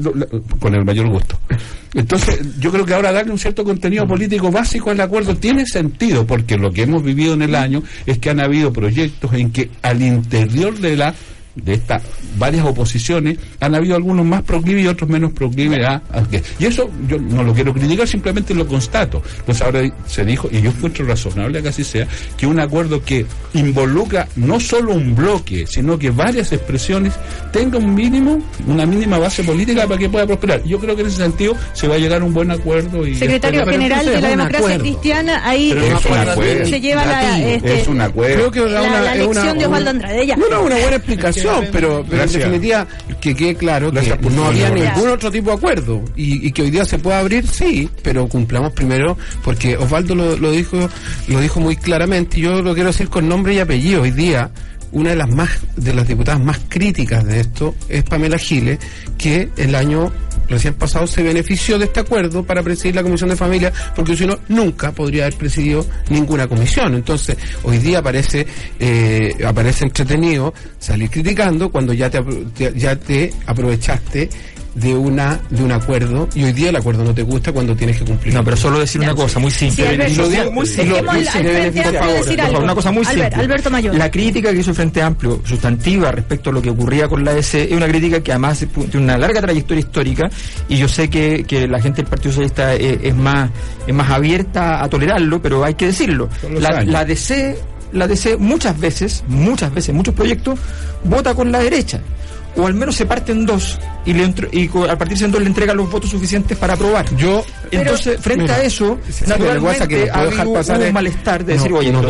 Speaker 3: con el mayor gusto. Entonces, yo creo que ahora darle un cierto contenido político básico al acuerdo tiene sentido, porque lo que hemos vivido en el año es que han habido proyectos en que al interior de la de estas varias oposiciones, han habido algunos más proclives y otros menos proclives a, Y eso yo no lo quiero criticar, simplemente lo constato. Pues ahora se dijo, y yo encuentro razonable que así sea, que un acuerdo que involucra no solo un bloque, sino que varias expresiones, tenga un mínimo, una mínima base política para que pueda prosperar. Yo creo que en ese sentido se va a llegar a un buen acuerdo. y
Speaker 1: Secretario General de la Democracia Cristiana, ahí se lleva la, este,
Speaker 3: es un acuerdo.
Speaker 1: Creo que la, elección de Osvaldo Andrade.
Speaker 6: una buena explicación pero, en definitiva que quede claro que no había ningún otro tipo de acuerdo y, que hoy día se pueda abrir, sí, pero cumplamos primero, porque Osvaldo lo, lo dijo lo dijo muy claramente y yo lo quiero decir con nombre y apellido. Hoy día una de las más de las diputadas más críticas de esto es Pamela Giles, que el año recién pasado se benefició de este acuerdo para presidir la Comisión de Familia, porque si no, nunca podría haber presidido ninguna comisión. Entonces, hoy día aparece, eh, aparece entretenido salir criticando cuando ya te, ya te aprovechaste de una de un acuerdo y hoy día el acuerdo no te gusta cuando tienes que cumplir.
Speaker 4: No, pero solo decir una cosa muy simple.
Speaker 1: lo digo muy simple.
Speaker 4: Una cosa muy simple.
Speaker 1: Alberto Mayor.
Speaker 4: La crítica que hizo el Frente Amplio sustantiva respecto a lo que ocurría con la S es una crítica que además tiene una larga trayectoria histórica y yo sé que, que la gente del Partido Socialista es, más es más abierta a tolerarlo, pero hay que decirlo. La, la DC la DC muchas veces, muchas veces, muchos proyectos vota con la derecha o al menos se parte en dos y, le y al partirse en dos le entrega los votos suficientes para aprobar.
Speaker 6: Yo,
Speaker 4: entonces, frente a eso, naturalmente que ha habido pasar un malestar de decir, oye, no,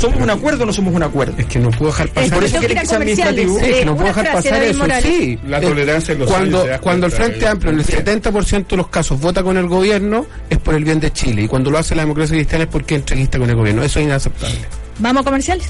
Speaker 4: ¿somos un acuerdo o no somos un acuerdo?
Speaker 6: Es que no puedo dejar pasar
Speaker 1: Por eso quiere que sea administrativo.
Speaker 6: Es que no puedo dejar pasar eso. Sí,
Speaker 3: la tolerancia los
Speaker 6: cuando, cuando el Frente Amplio en el 70% de los casos vota con el gobierno, es por el bien de Chile. Y cuando lo hace la democracia cristiana es porque entrevista con el gobierno. Eso es inaceptable.
Speaker 1: ¿Vamos a comerciales?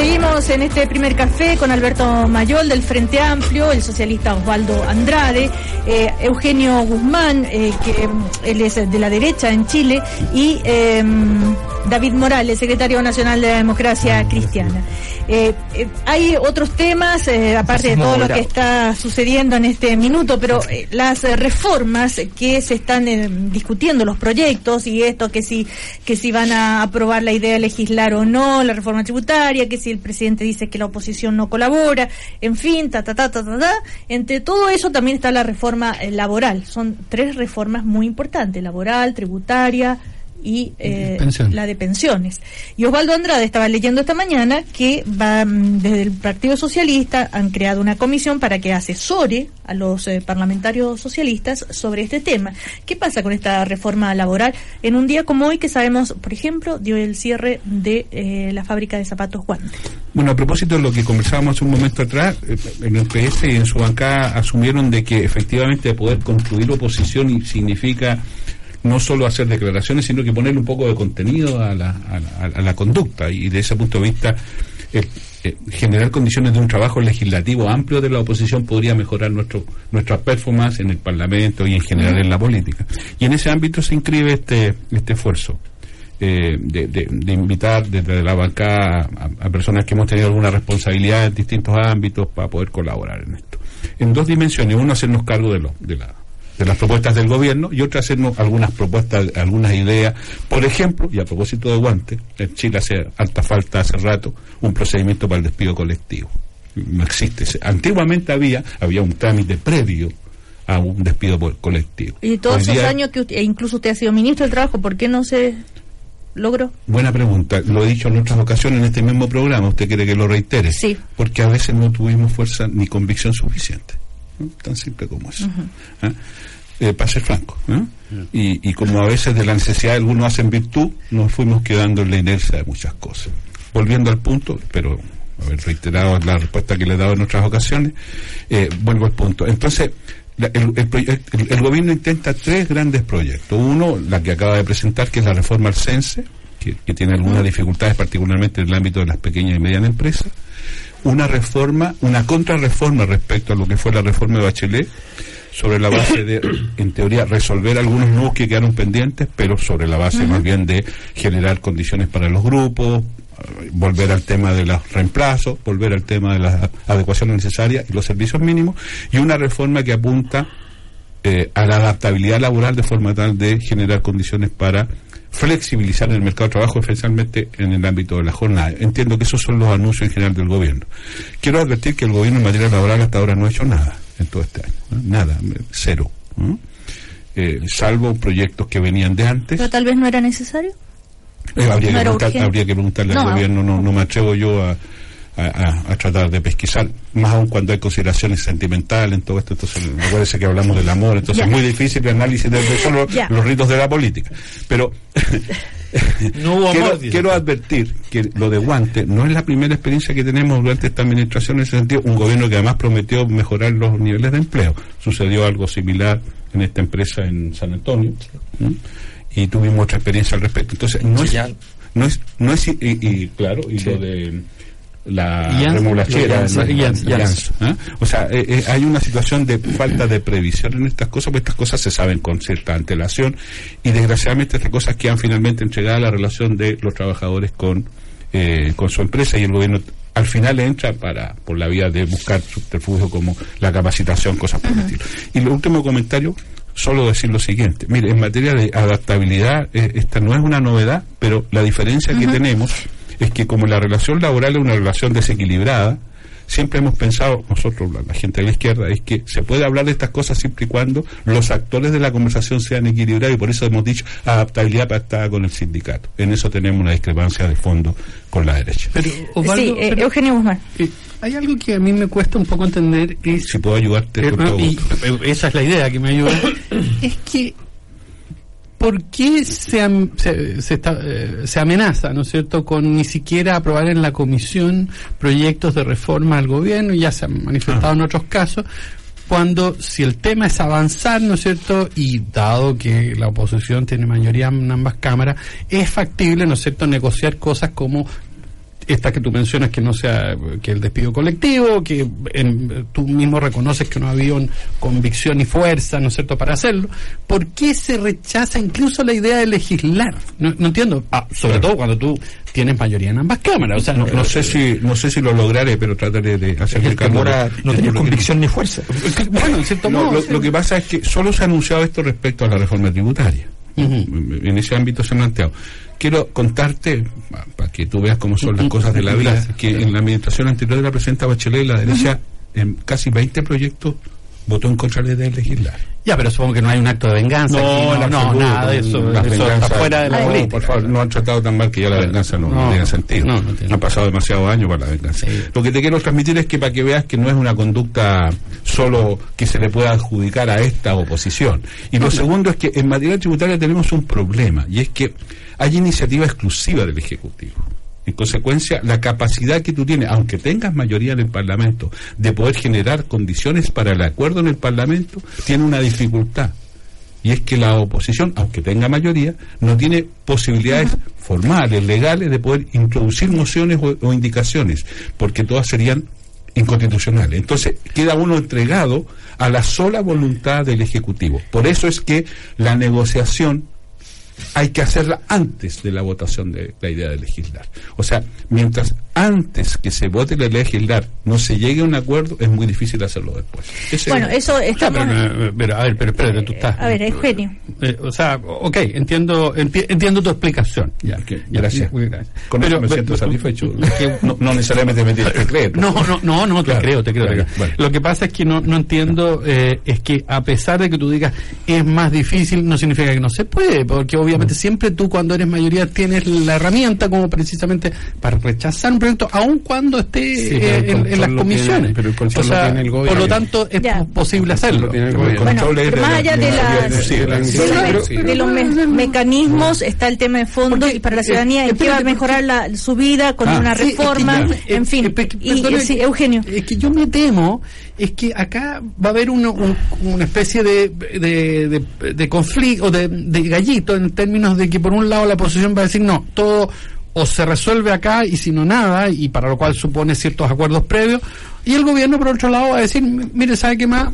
Speaker 1: Seguimos en este primer café con Alberto Mayol del Frente Amplio, el socialista Osvaldo Andrade, eh, Eugenio Guzmán, eh, que él es de la derecha en Chile, y... Em, David Morales, secretario nacional de la democracia cristiana. Eh, eh, hay otros temas, eh, aparte de todo lo que está sucediendo en este minuto, pero las reformas que se están discutiendo, los proyectos y esto, que si, que si van a aprobar la idea de legislar o no, la reforma tributaria, que si el presidente dice que la oposición no colabora, en fin, ta, ta, ta, ta, ta, ta. Entre todo eso también está la reforma laboral. Son tres reformas muy importantes, laboral, tributaria, y eh, la de pensiones. Y Osvaldo Andrade estaba leyendo esta mañana que va mm, desde el Partido Socialista han creado una comisión para que asesore a los eh, parlamentarios socialistas sobre este tema. ¿Qué pasa con esta reforma laboral en un día como hoy que sabemos, por ejemplo, dio el cierre de eh, la fábrica de zapatos Guantes?
Speaker 3: Bueno, a propósito de lo que conversábamos un momento atrás, en el PS y en su bancada asumieron de que efectivamente poder construir oposición significa no solo hacer declaraciones, sino que ponerle un poco de contenido a la, a la, conducta. Y de ese punto de vista, eh, eh, generar condiciones de un trabajo legislativo amplio de la oposición podría mejorar nuestro, nuestras performance en el Parlamento y en general en la política. Y en ese ámbito se inscribe este, este esfuerzo. Eh, de, de, invitar desde la bancada a, personas que hemos tenido alguna responsabilidad en distintos ámbitos para poder colaborar en esto. En dos dimensiones. Uno, hacernos cargo de, lo, de la de las propuestas del gobierno y otra hacernos algunas propuestas, algunas ideas. Por ejemplo, y a propósito de guantes, en Chile hace alta falta hace rato un procedimiento para el despido colectivo. No existe. Antiguamente había, había un trámite previo a un despido colectivo.
Speaker 1: Y todos esos años que usted, e incluso usted ha sido ministro del Trabajo, ¿por qué no se logró?
Speaker 3: Buena pregunta. Lo he dicho en otras ocasiones en este mismo programa. ¿Usted quiere que lo reitere?
Speaker 1: Sí.
Speaker 3: Porque a veces no tuvimos fuerza ni convicción suficiente. Tan simple como eso. Eh, para ser franco. Y, como a veces de la necesidad algunos hacen virtud, nos fuimos quedando en la inercia de muchas cosas. Volviendo al punto, pero haber reiterado la respuesta que le he dado en otras ocasiones, eh, vuelvo al punto. Entonces, el, gobierno intenta tres grandes proyectos. Uno, la que acaba de presentar, que es la reforma al CENSE, que, que tiene algunas dificultades, particularmente en el ámbito de las pequeñas y medianas empresas. Una reforma, una contrarreforma respecto a lo que fue la reforma de Bachelet, sobre la base de, en teoría, resolver algunos nudos que quedaron pendientes, pero sobre la base más bien de generar condiciones para los grupos, volver al tema de los reemplazos, volver al tema de las adecuaciones necesarias y los servicios mínimos, y una reforma que apunta eh, a la adaptabilidad laboral de forma tal de generar condiciones para flexibilizar el mercado de trabajo, especialmente en el ámbito de la jornada. Entiendo que esos son los anuncios en general del gobierno. Quiero advertir que el gobierno en materia laboral hasta ahora no ha hecho nada en todo este año. Nada, cero. Eh, salvo proyectos que venían de antes.
Speaker 1: Pero tal vez no era necesario.
Speaker 3: Eh, habría, que preguntarle al gobierno, no, no me atrevo yo a, a, tratar de pesquisar, más aún cuando hay consideraciones sentimentales en todo esto. Entonces, parece que hablamos del amor, entonces es muy difícil el análisis de, solo los ritos de la política. Pero quiero, advertir que lo de Guante no es la primera experiencia que tenemos durante esta administración en ese sentido. Un gobierno que además prometió mejorar los niveles de empleo. Sucedió algo similar en esta empresa en San Antonio. Y tuvimos otra experiencia al respecto. Entonces, no es, no es, no es y, claro, y lo de la remolachera, ¿eh? o sea, eh, eh, hay una situación de falta de previsión en estas cosas, porque estas cosas se saben con cierta antelación y desgraciadamente estas cosas quedan finalmente entregadas a la relación de los trabajadores con, con su empresa y el gobierno al final entra para por la vía de buscar subterfugio como la capacitación, cosas por el estilo. Y el último comentario, solo decir lo siguiente. Mire, en materia de adaptabilidad, esta no es una novedad, pero la diferencia que tenemos es que como la relación laboral es una relación desequilibrada, siempre hemos pensado, nosotros, la, gente de la izquierda, es que se puede hablar de estas cosas siempre y cuando los actores de la conversación sean equilibrados y por eso hemos dicho adaptabilidad pactada con el sindicato. En eso tenemos una discrepancia de fondo con la derecha.
Speaker 1: Pero, sí, eh, Eugenio Guzmán.
Speaker 2: Eh, hay algo que a mí me cuesta un poco entender. Es,
Speaker 3: si puedo ayudarte,
Speaker 2: eh, esa es la idea que me ayuda. es que ¿por qué se, se, está, eh, se, amenaza, ¿no es cierto?, con ni siquiera aprobar en la comisión proyectos de reforma al gobierno, y ya se han manifestado en otros casos, cuando si el tema es avanzar, ¿no es cierto?, y dado que la oposición tiene mayoría en ambas cámaras, es factible, ¿no es cierto?, negociar cosas como esta que tú mencionas que no sea que el despido colectivo, que tú mismo reconoces que no había convicción y fuerza, ¿no es cierto?, para hacerlo. ¿Por qué se rechaza incluso la idea de legislar? No, entiendo, ah, sobre todo cuando tú tienes mayoría en ambas cámaras. O sea,
Speaker 3: no, no sé si no sé si lo lograré, pero trataré de hacer
Speaker 4: el no tenía convicción ni fuerza.
Speaker 3: Bueno, en cierto modo. Lo, que pasa es que solo se ha anunciado esto respecto a la reforma tributaria. En ese ámbito se ha planteado. Quiero contarte, para que tú veas cómo son las cosas de la vida, que en la administración anterior de la presidenta Bachelet, la derecha, en casi 20 proyectos votó en contra de legislar.
Speaker 2: Ya, pero supongo que no hay un acto de venganza.
Speaker 3: No, no, no, nada de eso. eso está fuera de la política. Por favor, no han tratado tan mal que ya la venganza no, tiene sentido. No, no Han pasado demasiados años para la venganza. Lo que te quiero transmitir es que para que veas que no es una conducta solo que se le pueda adjudicar a esta oposición. Y lo segundo es que en materia tributaria tenemos un problema, y es que hay iniciativa exclusiva del Ejecutivo. En consecuencia, la capacidad que tú tienes, aunque tengas mayoría en el Parlamento, de poder generar condiciones para el acuerdo en el Parlamento, tiene una dificultad. Y es que la oposición, aunque tenga mayoría, no tiene posibilidades formales, legales, de poder introducir mociones o, indicaciones, porque todas serían inconstitucionales. Entonces, queda uno entregado a la sola voluntad del Ejecutivo. Por eso es que la negociación hay que hacerla antes de la votación de la idea de legislar. O sea, mientras antes que se vote la legislar no se llegue a un acuerdo, es muy difícil hacerlo después.
Speaker 1: bueno, eso está...
Speaker 2: Pero, a ver, pero espérate, tú estás...
Speaker 1: A ver, Eugenio.
Speaker 2: Eh, o sea, ok, entiendo entiendo tu explicación.
Speaker 3: Ya, gracias. Con eso me siento satisfecho. no, necesariamente me tienes que creer.
Speaker 2: No, no, no, no, te creo, te creo. Lo que pasa es que no, no entiendo, eh, es que a pesar de que tú digas es más difícil, no significa que no se puede, porque obviamente mm. siempre tú cuando eres mayoría tienes la herramienta como precisamente para rechazar un proyecto, aun cuando esté eh, en, las comisiones. pero el o sea, por lo tanto, es posible hacerlo.
Speaker 1: más allá de, los mecanismos está el tema de fondo y para la ciudadanía en qué va a mejorar la, su vida con ah, una reforma, en fin. y, Eugenio.
Speaker 2: Es que yo me temo es que acá va a haber una especie de, de, de, conflicto, de, de gallito, en términos de que por un lado la oposición va a decir no, todo o se resuelve acá y si no nada, y para lo cual supone ciertos acuerdos previos, y el gobierno por otro lado va a decir, mire, ¿sabe qué más?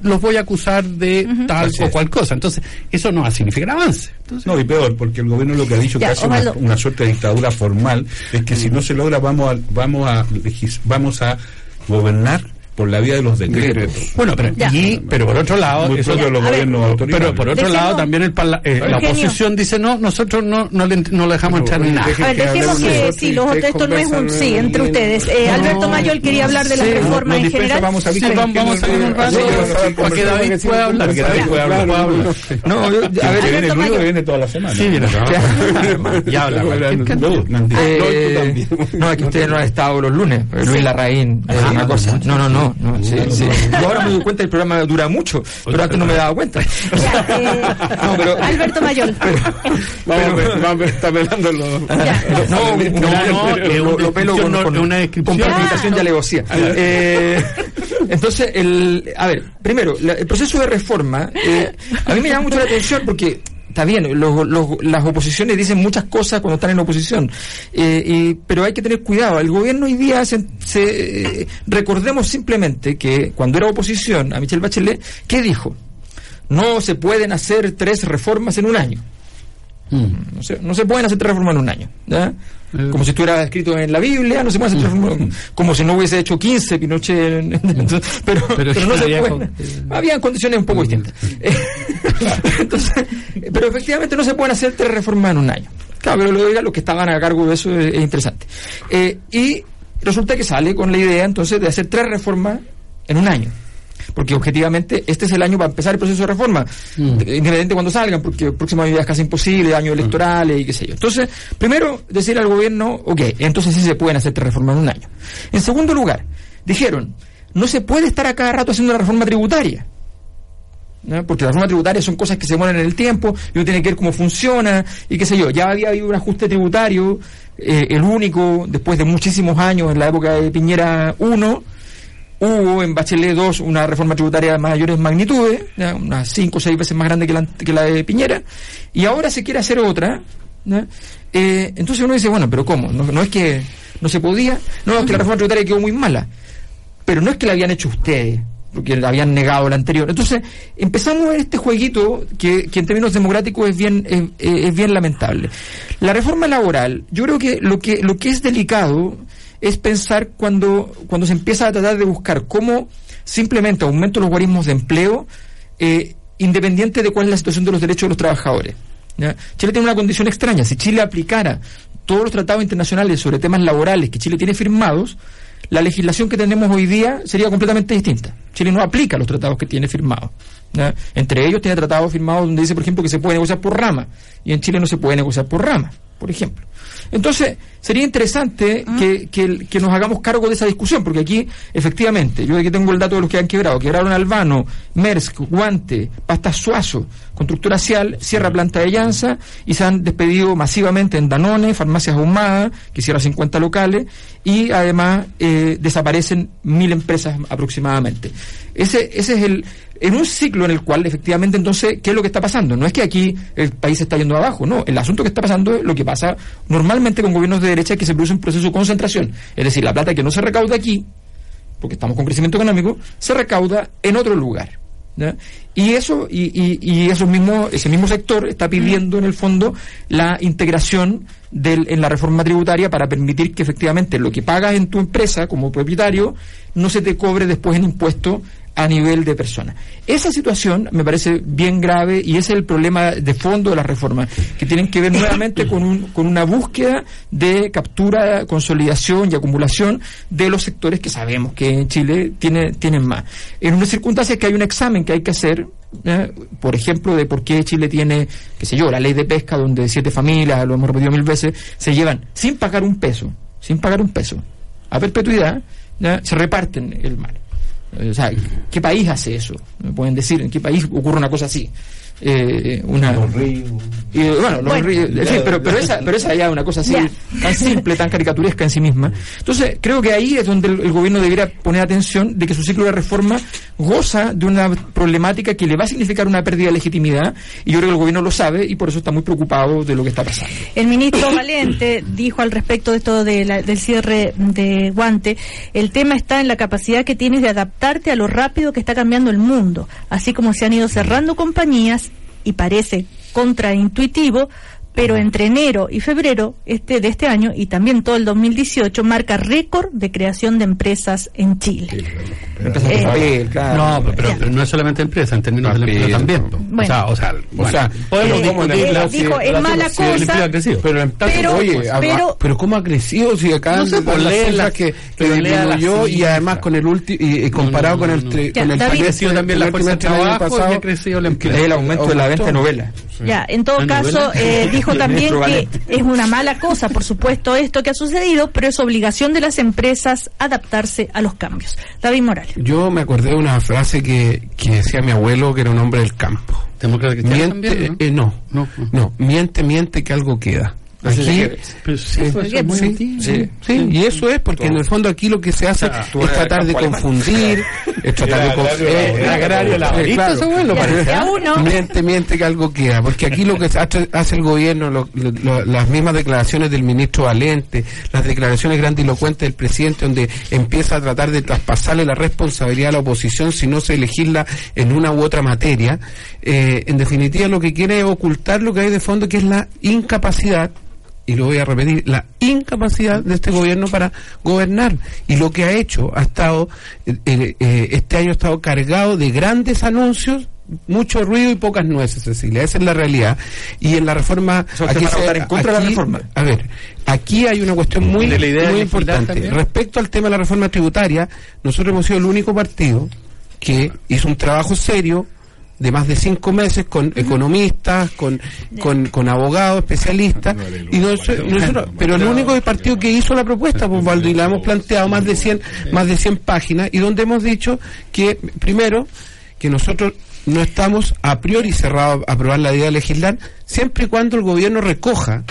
Speaker 2: Los voy a acusar de tal o cual cosa. Entonces, eso no va a significar avance.
Speaker 3: no, y peor, porque el gobierno lo que ha dicho que hace una, suerte de dictadura formal es que si no se logra vamos a, vamos a, vamos a gobernar por la vía de los decretos.
Speaker 2: Bueno, pero, pero por otro lado, pero por otro lado también el eh, la oposición dice no, nosotros no no le, no le dejamos entrar ni nada.
Speaker 1: A ver, dejemos que sí, los esto no es un sí entre ustedes. Eh, Alberto Mayol quería hablar de la reforma en general.
Speaker 2: Vamos a vamos a ver un rato para que David pueda hablar. Que David pueda hablar.
Speaker 3: No, a ver, viene el que viene toda la semana. Sí, viene.
Speaker 2: Ya habla.
Speaker 4: No, es que ustedes no han estado los lunes. Luis Larraín, una cosa. No, no, no no, sí, sí. Yo ahora me doy cuenta que el programa dura mucho, pero antes no me daba cuenta.
Speaker 1: Eh, no, pero, Alberto Mayor.
Speaker 3: vamos, está pelando los.
Speaker 4: No, no, no, lo pelo con, con, una descripción. Con ya le vocía. Eh, entonces, el, a ver, primero, el proceso de reforma, eh, a mí me llama mucho la atención porque está bien, las oposiciones dicen muchas cosas cuando están en oposición, eh, pero hay que tener cuidado. El gobierno hoy día, se, eh, recordemos simplemente que cuando era oposición a Michelle Bachelet, ¿qué dijo? No se pueden hacer tres reformas en un año. Mm. No, se, no se pueden hacer tres reformas en un año. ¿ya? Eh. como si estuviera escrito en la Biblia, no se puede hacer mm. como si no hubiese hecho 15 Pinochet, pero, pero, no se puede. Habían condiciones un poco distintas. Entonces, pero efectivamente no se pueden hacer tres reformas en un año. Claro, pero lo diga, los que estaban a cargo de eso es, interesante. Eh, y resulta que sale con la idea entonces de hacer tres reformas en un año porque objetivamente este es el año para empezar el proceso de reforma, mm. independiente cuando salgan, porque el próximo año ya es casi imposible, años mm. electorales y qué sé yo. Entonces, primero, decir al gobierno, ok, entonces sí se pueden hacer tres reformas en un año. En segundo lugar, dijeron, no se puede estar a cada rato haciendo una reforma tributaria. porque las reformas tributarias son cosas que se mueven en el tiempo y uno tiene que ver cómo funciona y qué sé yo. Ya había habido un ajuste tributario, eh, el único, después de muchísimos años, en la época de Piñera 1, Hubo en Bachelet 2 una reforma tributaria de mayores magnitudes, unas 5 o 6 veces más grande que la, que la, de Piñera, y ahora se quiere hacer otra. Eh, entonces uno dice, bueno, pero ¿cómo? No, es que no se podía, no, es que la reforma tributaria quedó muy mala, pero no es que la habían hecho ustedes, porque habían negado la anterior. Entonces, empezamos este jueguito que, en términos democráticos es bien, es, bien lamentable. La reforma laboral, yo creo que lo que, lo que es delicado es pensar cuando, cuando se empieza a tratar de buscar cómo simplemente aumento los guarismos de empleo, eh, independiente de cuál es la situación de los derechos de los trabajadores. Chile tiene una condición extraña. Si Chile aplicara todos los tratados internacionales sobre temas laborales que Chile tiene firmados, la legislación que tenemos hoy día sería completamente distinta. Chile no aplica los tratados que tiene firmados. Entre ellos tiene tratados firmados donde dice, por ejemplo, que se puede negociar por rama, y en Chile no se puede negociar por rama, por ejemplo. Entonces, sería interesante ah. que, nos hagamos cargo de esa discusión, porque aquí, efectivamente, yo aquí tengo el dato de los que han quebrado. Quebraron Albano, Mersk, Guante, Pasta Suazo, Constructora Cial, cierra planta de Llanza y se han despedido masivamente en Danone, Farmacias Ahumada, que cierra 50 locales, y además eh, desaparecen mil empresas aproximadamente. Ese, ese es el, en un ciclo en el cual efectivamente entonces, ¿qué es lo que está pasando? No es que aquí el país está yendo abajo, no, el asunto que está pasando es lo que pasa normalmente con gobiernos de derecha que se produce un proceso de concentración, es decir, la plata que no se recauda aquí, porque estamos con crecimiento económico, se recauda en otro lugar. Y eso, y, y, y eso mismo, ese mismo sector está pidiendo en el fondo la integración del, en la reforma tributaria para permitir que efectivamente lo que pagas en tu empresa como propietario no se te cobre después en impuestos a nivel de personas. Esa situación me parece bien grave y ese es el problema de fondo de las reformas, que tienen que ver nuevamente con, un, con una búsqueda de captura, consolidación y acumulación de los sectores que sabemos que en Chile tiene, tienen más. En una circunstancia que hay un examen que hay que hacer, ¿eh? por ejemplo, de por qué Chile tiene, qué sé yo, la ley de pesca, donde siete familias, lo hemos repetido mil veces, se llevan sin pagar un peso, sin pagar un peso, a perpetuidad, se reparten el mal. O sea, ¿qué país hace eso? Me pueden decir, ¿en qué país ocurre una cosa así? Eh, una los ríos. Y, bueno, los ríos, pero, pero, esa, pero esa ya es una cosa así, tan simple, tan caricaturesca en sí misma. Entonces, creo que ahí es donde el, gobierno debería poner atención de que su ciclo de reforma goza de una problemática que le va a significar una pérdida de legitimidad, y yo creo que el gobierno lo sabe y por eso está muy preocupado de lo que está pasando.
Speaker 1: El ministro Valente dijo al respecto de esto de del cierre de guante, el tema está en la capacidad que tienes de adaptarte a lo rápido que está cambiando el mundo, así como se han ido cerrando compañías y parece contraintuitivo, pero entre enero y febrero este de este año y también todo el 2018 marca récord de creación de empresas en Chile.
Speaker 2: Eh, no, pero, no es solamente empresa, en términos del empleo también. o sea, o sea, o sea podemos
Speaker 1: eh, dijo, es mala cosa,
Speaker 6: pero, pero, oye, pero, ¿cómo ha crecido si acá no sé, por las que, que disminuyó y además con el último y, comparado con el con el
Speaker 2: crecido también la fuerza de trabajo y ha crecido el empleo.
Speaker 4: El aumento de la venta de novelas.
Speaker 1: Ya, en todo caso, eh, dijo también que es una mala cosa, por supuesto, esto que ha sucedido, pero es obligación de las empresas adaptarse a los cambios. David Morales.
Speaker 6: Yo me acordé de una frase que, que decía mi abuelo, que era un hombre del campo. Miente, eh, ¿no? no, no, miente, miente que algo queda. Aquí, sí, sí, y eso es porque en el fondo aquí lo que se hace es tratar de confundir, es tratar de confundir. Miente, miente que algo queda, porque aquí lo que hace el gobierno, las mismas declaraciones del ministro Valente, las declaraciones grandilocuentes del presidente, donde empieza a tratar de traspasarle la responsabilidad a la oposición si no se legisla en una u otra materia, eh, en definitiva lo que quiere es ocultar lo que hay de fondo, que es la incapacidad y lo voy a repetir, la incapacidad de este gobierno para gobernar. Y lo que ha hecho ha estado, eh, eh, eh, este año ha estado cargado de grandes anuncios mucho ruido y pocas nueces, Cecilia. Esa es la realidad. Y en la reforma...
Speaker 4: aquí en contra de la reforma.
Speaker 6: A ver, aquí hay una cuestión muy, muy importante. Respecto al tema de la reforma tributaria, nosotros hemos sido el único partido que hizo un trabajo serio de más de cinco meses con economistas, con, con, abogados, especialistas, y nosotros, pero el único partido que hizo la propuesta, pues Valdo, y la hemos planteado más de 100, más de 100 páginas, y donde hemos dicho que, primero, que nosotros no estamos a priori cerrados a aprobar la idea de legislar, siempre y cuando el gobierno recoja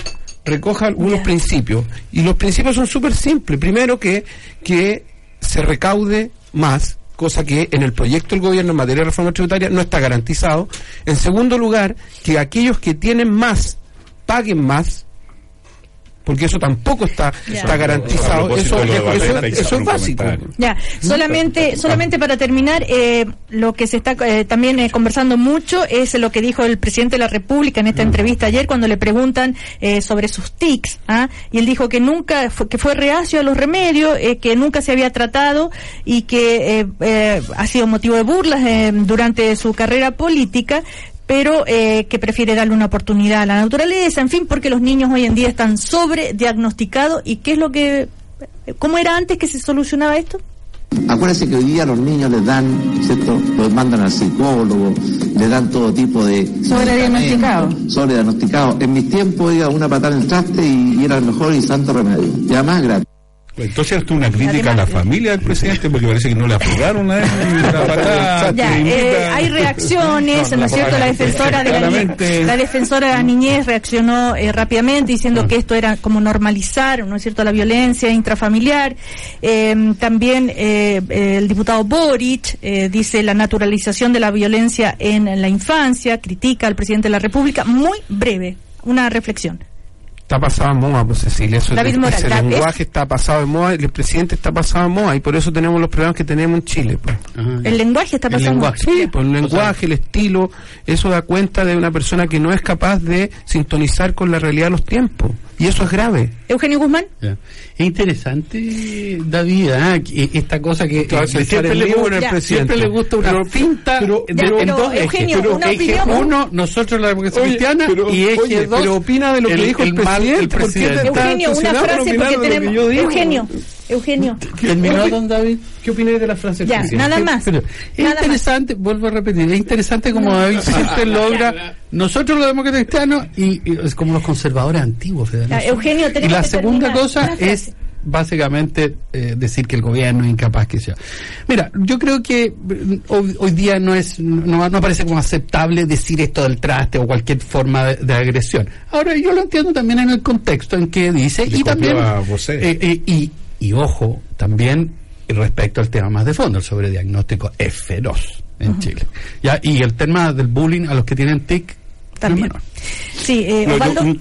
Speaker 6: recoja algunos principios. Y los principios son súper simples. Primero que, que se recaude más, cosa que en el proyecto del gobierno en materia de reforma tributaria no está garantizado. En segundo lugar, que aquellos que tienen más paguen más. Porque eso tampoco está, está garantizado. Eso, es básico.
Speaker 1: Ya, solamente, solamente para terminar, eh, lo que se está eh, también eh, conversando mucho es lo que dijo el presidente de la República en esta mm. entrevista ayer cuando le preguntan sobre sus tics, ¿ah? y él dijo que nunca, fue, que fue reacio a los remedios, que nunca se había tratado y que ha sido motivo de burlas durante su carrera política, pero eh, que prefiere darle una oportunidad a la naturaleza, en fin, porque los niños hoy en día están sobrediagnosticados y qué es lo que, ¿cómo era antes que se solucionaba esto?
Speaker 7: Acuérdense que hoy día los niños les dan, ¿cierto? Los mandan al psicólogo, les dan todo tipo de...
Speaker 1: Sobrediagnosticado.
Speaker 7: Sobrediagnosticado. En mis tiempos, iba una patada en el traste y, era el mejor y santo remedio. Y además gratis.
Speaker 3: Entonces esto es una crítica a la familia del presidente porque parece que no le aprobaron a él
Speaker 1: la eh, hay reacciones, ¿no es cierto? La defensora de la, la defensora de la niñez reaccionó eh, rápidamente diciendo ah. que esto era como normalizar, ¿no es cierto?, la violencia intrafamiliar. Em, también eh, el diputado Boric dice la naturalización de la violencia en la infancia, critica al presidente de la República. Muy breve, una reflexión
Speaker 6: está pasado de moda, pues Cecilia. Eso el lenguaje está pasado de moda, el presidente está pasado de moda y por eso tenemos los problemas que tenemos en Chile. Pues.
Speaker 1: el lenguaje está pasado de moda.
Speaker 6: Sí, pues el lenguaje, el estilo, eso da cuenta de una persona que no es capaz de sintonizar con la realidad de los tiempos. Y eso es grave.
Speaker 1: Eugenio Guzmán.
Speaker 2: Es interesante, David, ¿eh? esta cosa que siempre, le, gusta, siempre le gusta una pinta
Speaker 1: pero, de, dos Eugenio, pero, una
Speaker 2: eje uno, nosotros la democracia cristiana, y eje oye, dos,
Speaker 6: pero opina de lo que dijo el, presidente. El presidente.
Speaker 1: Eugenio, una frase porque tenemos... Eugenio, Eugenio.
Speaker 6: ¿Terminó, don David? ¿Qué opinas de la frase?
Speaker 1: Ya, nada más. es
Speaker 2: interesante, vuelvo a repetir, es interesante como David siempre logra, nosotros los demócratas cristianos y, es como los conservadores antiguos.
Speaker 1: Eugenio,
Speaker 2: y la segunda cosa es básicamente eh, decir que el gobierno es incapaz que sea. Mira, yo creo que mm, hoy, día no es no, no, parece como aceptable decir esto del traste o cualquier forma de, agresión. Ahora yo lo entiendo también en el contexto en que dice y también eh, eh, y y ojo, también respecto al tema más de fondo, el sobrediagnóstico es feroz en Chile. ¿Ya? Y el tema del bullying a los que tienen TIC
Speaker 1: también. Sí, eh,
Speaker 3: un,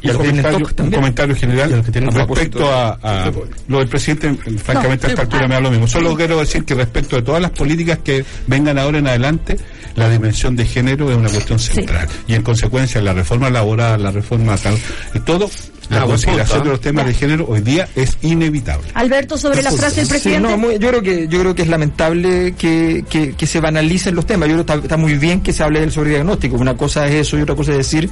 Speaker 3: comentario, general respecto a, lo del presidente, francamente a esta altura me da lo mismo. Solo quiero decir que respecto de todas las políticas que vengan ahora en adelante, la dimensión de género es una cuestión central. Y en consecuencia, la reforma laboral, la reforma tal, y todo la ah, consideración de los temas de género hoy día es inevitable.
Speaker 1: Alberto, sobre la frase del presidente.
Speaker 4: yo creo que yo creo que es lamentable que, que, se banalicen los temas. Yo creo que está, muy bien que se hable del sobrediagnóstico. Una cosa es eso y otra cosa es decir,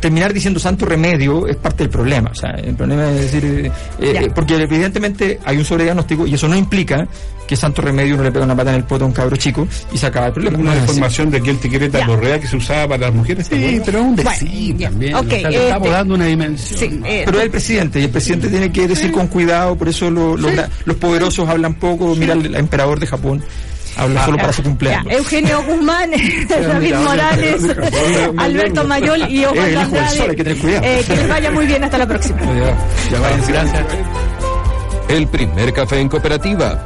Speaker 4: terminar diciendo santo remedio es parte del problema. O sea, el problema es decir, eh, eh, porque evidentemente hay un sobrediagnóstico y eso no implica que santo remedio uno le pega una pata en el poto a un cabro chico y se acaba el problema.
Speaker 3: Una información de que el tiqueta correa que se usaba para las mujeres.
Speaker 2: Sí, pero un sí, también. Okay, estamos este, dando una dimensión.
Speaker 4: Eh, pero es el presidente y el presidente tiene que decir con cuidado, por eso los poderosos hablan poco. Mira el emperador de Japón habla solo para su cumpleaños.
Speaker 1: Eugenio Guzmán, David Morales, Alberto Mayol y Ojalá Andrade. que, eh, que les vaya muy bien, hasta la próxima.
Speaker 5: Gracias. El primer café en cooperativa